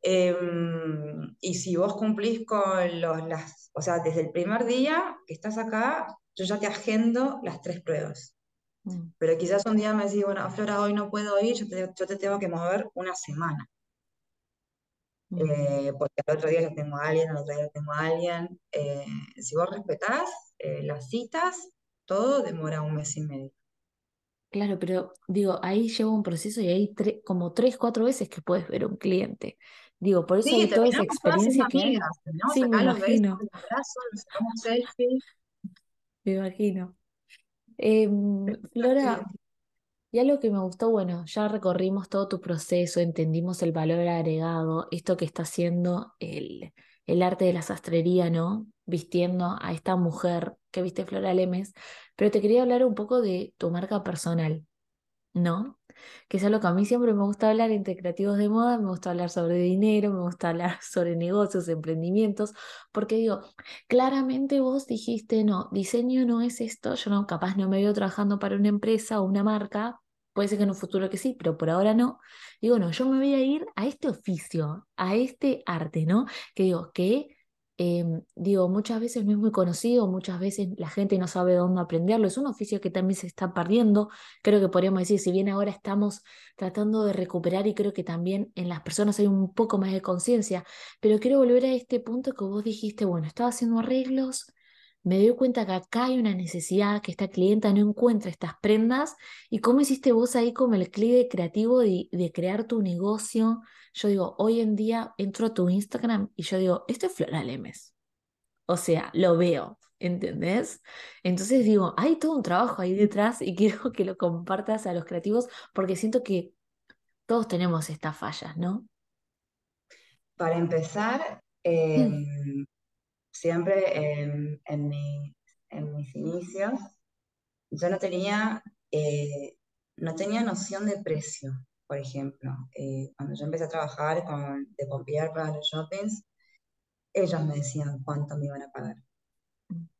Em, y si vos cumplís con los, las, o sea, desde el primer día que estás acá, yo ya te agendo las tres pruebas. Mm. Pero quizás un día me decís, bueno, Flora, hoy no puedo ir, yo te, yo te tengo que mover una semana. Eh, porque al otro día ya tengo a alguien, al otro día tengo a alguien. Eh, si vos respetás eh, las citas, todo demora un mes y medio. Claro, pero digo, ahí lleva un proceso y hay como tres, cuatro veces que puedes ver un cliente. Digo, por eso hay toda esa experiencia que. Sí, me imagino. Me imagino. Em, Flora, y algo que me gustó, bueno, ya recorrimos todo tu proceso, entendimos el valor agregado, esto que está haciendo el, el arte de la sastrería, ¿no? Vistiendo a esta mujer que viste Flora Lemes, pero te quería hablar un poco de tu marca personal, ¿no? Que es algo que a mí siempre me gusta hablar entre creativos de moda, me gusta hablar sobre dinero, me gusta hablar [laughs] sobre negocios, emprendimientos, porque digo, claramente vos dijiste, no, diseño no es esto, yo no, capaz no me veo trabajando para una empresa o una marca, Puede ser que en un futuro que sí, pero por ahora no. Digo, no, yo me voy a ir a este oficio, a este arte, ¿no? Que digo, que em, digo, muchas veces no es muy conocido, muchas veces la gente no sabe dónde aprenderlo. Es un oficio que también se está perdiendo. Creo que podríamos decir, si bien ahora estamos tratando de recuperar y creo que también en las personas hay un poco más de conciencia, pero quiero volver a este punto que vos dijiste, bueno, estaba haciendo arreglos, me doy cuenta que acá hay una necesidad, que esta clienta no encuentra estas prendas. ¿Y cómo hiciste vos ahí como el clic creativo de, crear tu negocio? Yo digo, hoy en día entro a tu Instagram y yo digo, esto es Floral Lemes. O sea, lo veo, ¿entendés? Entonces digo, hay todo un trabajo ahí detrás y [laughs] quiero que lo compartas a los creativos porque siento que todos tenemos estas fallas, ¿no? Para empezar, eh, siempre en, mis inicios, yo no tenía, eh, no tenía noción de precio, por ejemplo. Eh, cuando yo empecé a trabajar con, de pompier para los shoppings, ellos me decían cuánto me iban a pagar.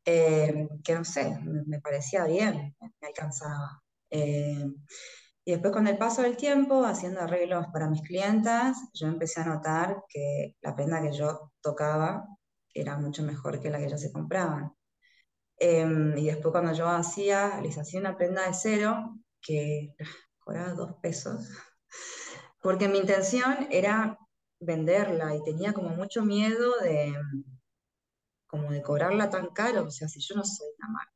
Eh, que no sé, me, parecía bien, me alcanzaba. y después con el paso del tiempo, haciendo arreglos para mis clientas, yo empecé a notar que la prenda que yo tocaba era mucho mejor que la que ellos se compraban. Em, y después cuando yo hacía, les hacía una prenda de cero que cobraba dos pesos, [laughs] porque mi intención era venderla y tenía como mucho miedo de, como de cobrarla tan caro, o sea, si yo no soy una marca,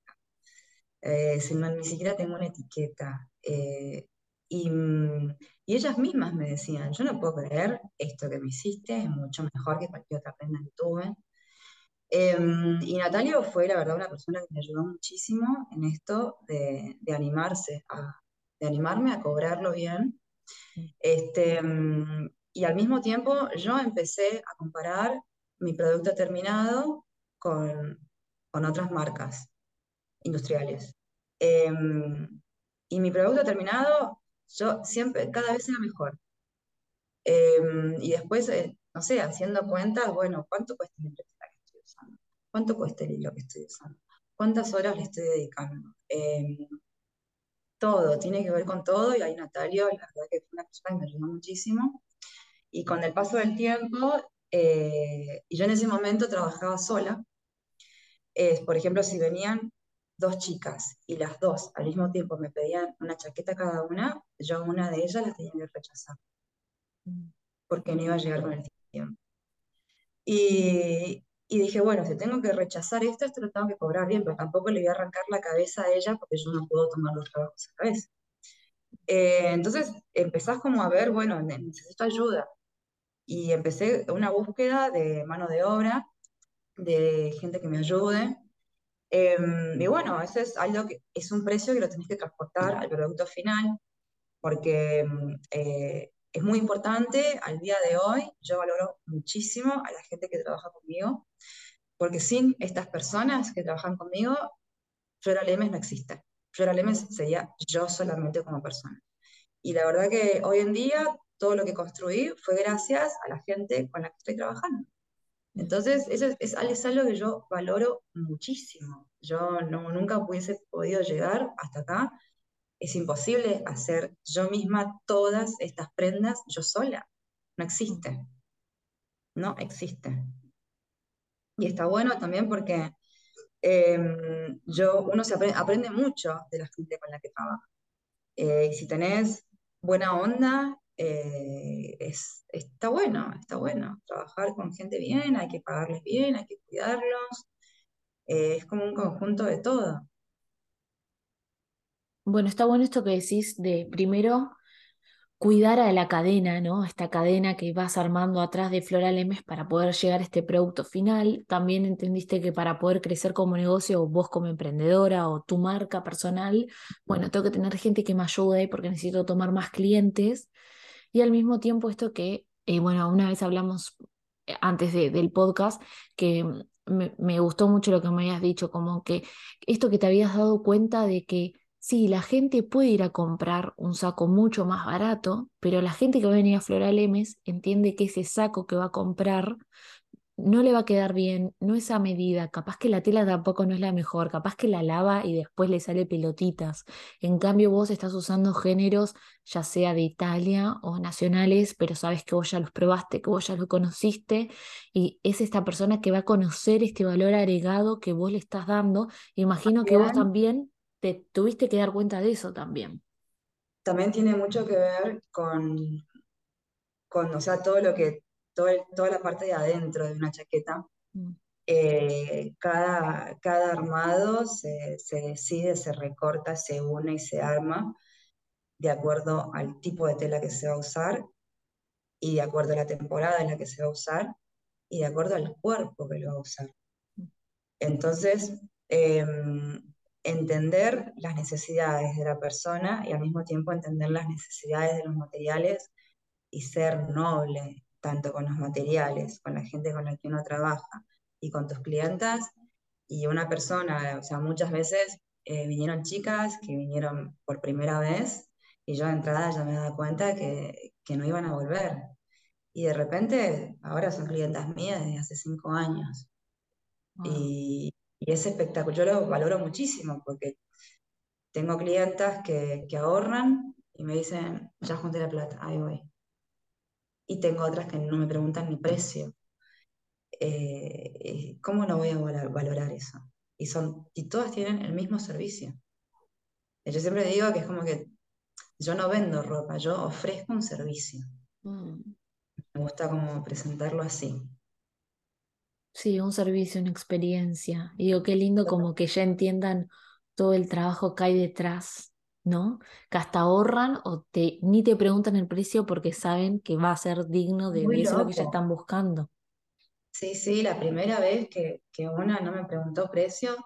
eh, ni siquiera tengo una etiqueta. Eh, y, y, ellas mismas me decían, yo no puedo creer esto que me hiciste, es mucho mejor que cualquier otra prenda que tuve. Em, y Natalia fue, la verdad, una persona que me ayudó muchísimo en esto de, animarse, a, de animarme a cobrarlo bien. Este, em, y al mismo tiempo yo empecé a comparar mi producto terminado con, con otras marcas industriales. Em, y mi producto terminado, yo siempre, cada vez era mejor. y después, eh, no sé, haciendo cuentas, bueno, ¿cuánto cuesta mi ¿Cuánto cuesta el hilo que estoy usando? ¿Cuántas horas le estoy dedicando? Em, todo, tiene que ver con todo, y ahí Natalio, la verdad que fue una persona que me ayudó muchísimo. Y con el paso del tiempo, eh, y yo en ese momento trabajaba sola, por ejemplo, si venían dos chicas y las dos al mismo tiempo me pedían una chaqueta cada una, yo a una de ellas las tenía que rechazar, mm. porque no iba a llegar con el tiempo. Y, y dije, bueno, si tengo que rechazar esto, esto lo tengo que cobrar bien, pero tampoco le voy a arrancar la cabeza a ella porque yo no puedo tomar los trabajos a la vez. Eh, entonces empezás como a ver, bueno, necesito ayuda. Y empecé una búsqueda de mano de obra, de gente que me ayude. Em, y bueno, ese es algo que es un precio que lo tenés que transportar al producto final, porque em, eh, es muy importante al día de hoy. Yo valoro muchísimo a la gente que trabaja conmigo, porque sin estas personas que trabajan conmigo, Flora Lemes no existe. Flora Lemes sería yo solamente como persona. Y la verdad que hoy en día todo lo que construí fue gracias a la gente con la que estoy trabajando. Entonces, eso es, es algo que yo valoro muchísimo. Yo no, nunca hubiese podido llegar hasta acá es imposible hacer yo misma todas estas prendas yo sola. No existe. No existe. Y está bueno también porque em, yo, uno se aprende, mucho de la gente con la que trabaja. Eh, y si tenés buena onda, eh, es, está bueno, está bueno. Trabajar con gente bien, hay que pagarles bien, hay que cuidarlos. Eh, es como un conjunto de todo. Bueno, está bueno esto que decís de primero cuidar a la cadena, ¿no? Esta cadena que vas armando atrás de Flora Lemes para poder llegar a este producto final. También entendiste que para poder crecer como negocio, o vos como emprendedora o tu marca personal, bueno, tengo que tener gente que me ayude porque necesito tomar más clientes. Y al mismo tiempo esto que, eh, bueno, una vez hablamos eh, antes del podcast, que me, me gustó mucho lo que me habías dicho, como que esto que te habías dado cuenta de que Sí, la gente puede ir a comprar un saco mucho más barato, pero la gente que va a venir a Floral Emes entiende que ese saco que va a comprar no le va a quedar bien, no es a medida, capaz que la tela tampoco no es la mejor, capaz que la lava y después le sale pelotitas. En cambio vos estás usando géneros ya sea de Italia o nacionales, pero sabes que vos ya los probaste, que vos ya lo conociste y es esta persona que va a conocer este valor agregado que vos le estás dando. Imagino que vos también te tuviste que dar cuenta de eso también. También tiene mucho que ver con, con o sea, todo lo que, todo toda la parte de adentro de una chaqueta. Mm. Eh, cada, cada armado se, se decide, se recorta, se une y se arma de acuerdo al tipo de tela que se va a usar y de acuerdo a la temporada en la que se va a usar y de acuerdo al cuerpo que lo va a usar. Mm. Entonces, em, entender las necesidades de la persona y al mismo tiempo entender las necesidades de los materiales y ser noble tanto con los materiales, con la gente con la que uno trabaja y con tus clientas y una persona, o sea, muchas veces eh, vinieron chicas que vinieron por primera vez y yo de entrada ya me daba cuenta que, que no iban a volver. Y de repente ahora son clientas mías desde hace cinco años. Y, y es espectacular, yo lo valoro muchísimo porque tengo clientas que, ahorran y me dicen, ya junté la plata, ahí voy. Y tengo otras que no me preguntan ni precio. Eh, ¿Cómo no voy a valorar eso? Y, son, y todas tienen el mismo servicio. Yo siempre digo que es como que yo no vendo ropa, yo ofrezco un servicio. Mm. Me gusta como presentarlo así. Sí, un servicio, una experiencia. Y digo, qué lindo como que ya entiendan todo el trabajo que hay detrás, ¿no? Que hasta ahorran o te, ni te preguntan el precio porque saben que va a ser digno de, eso lo que ya están buscando. Sí, sí, la primera vez que, que una no me preguntó precio,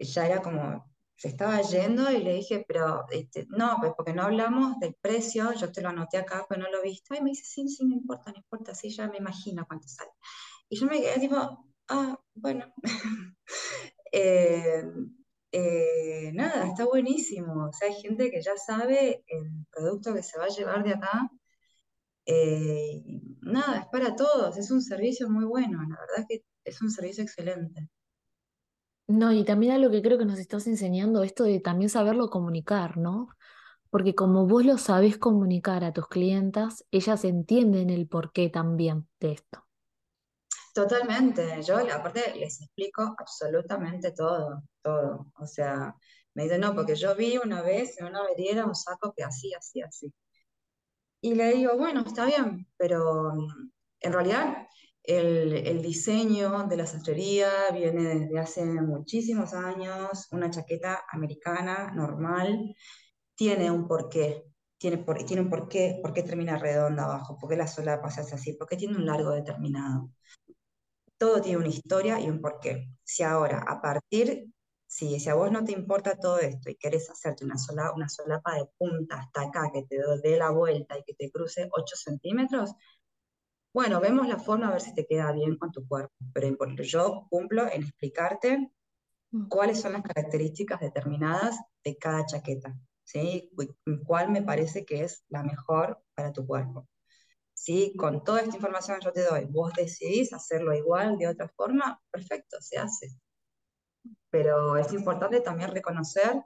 ya era como, se estaba yendo y le dije, pero este, no, pues porque no hablamos del precio, yo te lo anoté acá, pero no lo viste. Y me dice, sí, sí, no importa, no importa, sí, ya me imagino cuánto sale. Y yo me quedé tipo, ah, bueno. [laughs] Eh, eh, nada, está buenísimo. O sea, hay gente que ya sabe el producto que se va a llevar de acá. Eh, nada, es para todos, es un servicio muy bueno, la verdad es que es un servicio excelente. No, y también algo que creo que nos estás enseñando, esto de también saberlo comunicar, ¿no? Porque como vos lo sabés comunicar a tus clientas, ellas entienden el porqué también de esto. Totalmente. Yo aparte les explico absolutamente todo, todo. O sea, me dicen, no, porque yo vi una vez en una veriera un saco que así, así, así. Y le digo, bueno, está bien, pero mm, en realidad el, el diseño de la sastrería viene desde hace muchísimos años, una chaqueta americana normal, tiene un porqué, tiene, por, tiene un porqué, por qué termina redonda abajo, por qué la solapa se hace así, por qué tiene un largo determinado. Todo tiene una historia y un porqué. Si ahora, a partir, si, si a vos no te importa todo esto y querés hacerte una, sola, una solapa de punta hasta acá, que te dé la vuelta y que te cruce 8 centímetros, bueno, vemos la forma a ver si te queda bien con tu cuerpo, pero yo cumplo en explicarte mm. cuáles son las características determinadas de cada chaqueta. ¿sí? cuál me parece que es la mejor para tu cuerpo. Si con toda esta información que yo te doy, vos decidís hacerlo igual, de otra forma, perfecto, se hace. Pero es importante también reconocer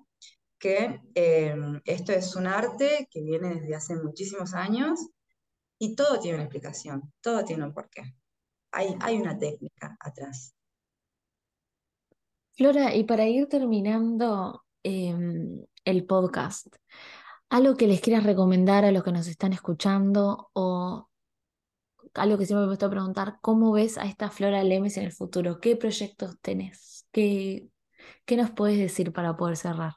que em, esto es un arte que viene desde hace muchísimos años y todo tiene una explicación, todo tiene un porqué. Hay, hay una técnica atrás. Flora, y para ir terminando, em, el podcast. Algo que les quieras recomendar a los que nos están escuchando o algo que siempre me gusta preguntar, ¿cómo ves a esta Flora Lemes en el futuro? ¿Qué proyectos tenés? ¿Qué, qué nos puedes decir para poder cerrar?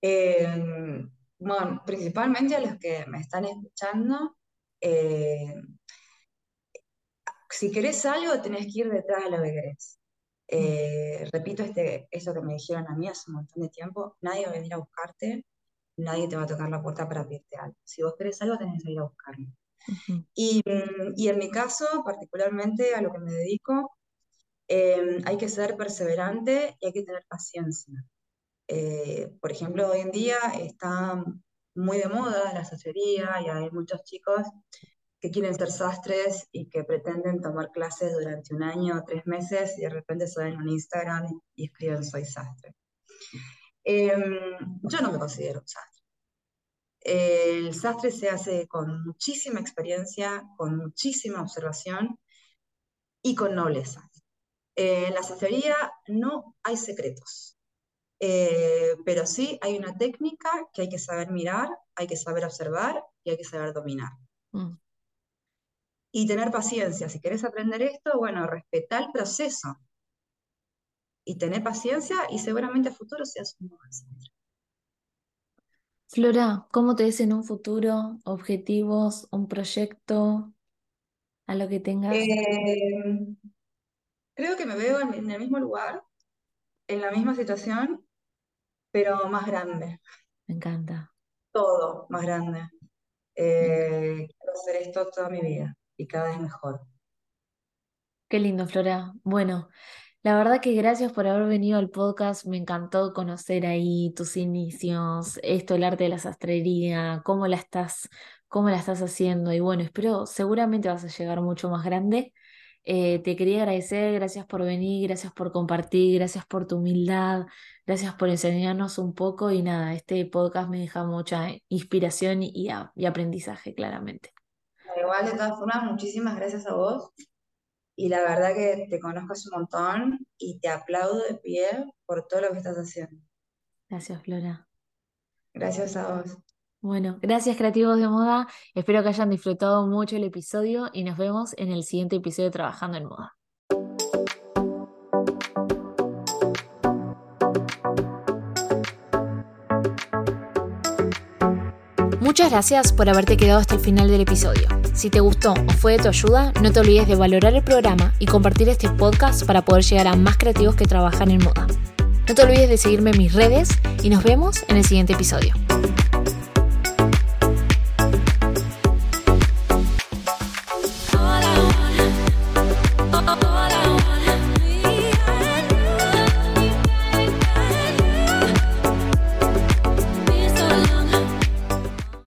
Em, bueno, principalmente a los que me están escuchando, eh, si querés algo, tenés que ir detrás de lo que. Eh, repito este, eso que me dijeron a mí hace un montón de tiempo, nadie va a venir a buscarte, nadie te va a tocar la puerta para pedirte algo. Si vos querés algo, tenés que ir a buscarlo. y, mm, y, en mi caso, particularmente a lo que me dedico, em, hay que ser perseverante y hay que tener paciencia. Eh, por ejemplo, hoy en día está muy de moda la sastrería y hay muchos chicos que quieren ser sastres y que pretenden tomar clases durante un año o tres meses y de repente suben un Instagram y escriben soy sastre. Em, yo no me considero un sastre. El sastre se hace con muchísima experiencia, con muchísima observación y con nobleza. en la sastrería no hay secretos, eh, pero sí hay una técnica que hay que saber mirar, hay que saber observar y hay que saber dominar. Mm y tener paciencia. Si querés aprender esto, bueno, respetá el proceso y tener paciencia y seguramente a futuro seas un buen Flora, ¿cómo te ves en un futuro? ¿Objetivos? ¿Un proyecto? ¿A lo que tengas? Eh, creo que me veo en, el mismo lugar, en la misma situación, pero más grande. Me encanta. Todo más grande. Eh, quiero hacer esto toda mi vida y cada vez mejor. Qué lindo, Flora. Bueno, la verdad que gracias por haber venido al podcast. Me encantó conocer ahí tus inicios, esto, el arte de la sastrería, cómo la estás, cómo la estás haciendo. Y bueno, espero, seguramente vas a llegar mucho más grande. Eh, te quería agradecer, gracias por venir, gracias por compartir, gracias por tu humildad, gracias por enseñarnos un poco y nada, este podcast me deja mucha inspiración y aprendizaje, claramente. Igual, de todas formas, muchísimas gracias a vos. Y la verdad que te conozco hace un montón y te aplaudo de pie por todo lo que estás haciendo. Gracias, Flora. Gracias a vos. Bueno, gracias creativos de moda. Espero que hayan disfrutado mucho el episodio y nos vemos en el siguiente episodio de Trabajando en Moda. Muchas gracias por haberte quedado hasta el final del episodio. Si te gustó o fue de tu ayuda, no te olvides de valorar el programa y compartir este podcast para poder llegar a más creativos que trabajan en moda. No te olvides de seguirme en mis redes y nos vemos en el siguiente episodio.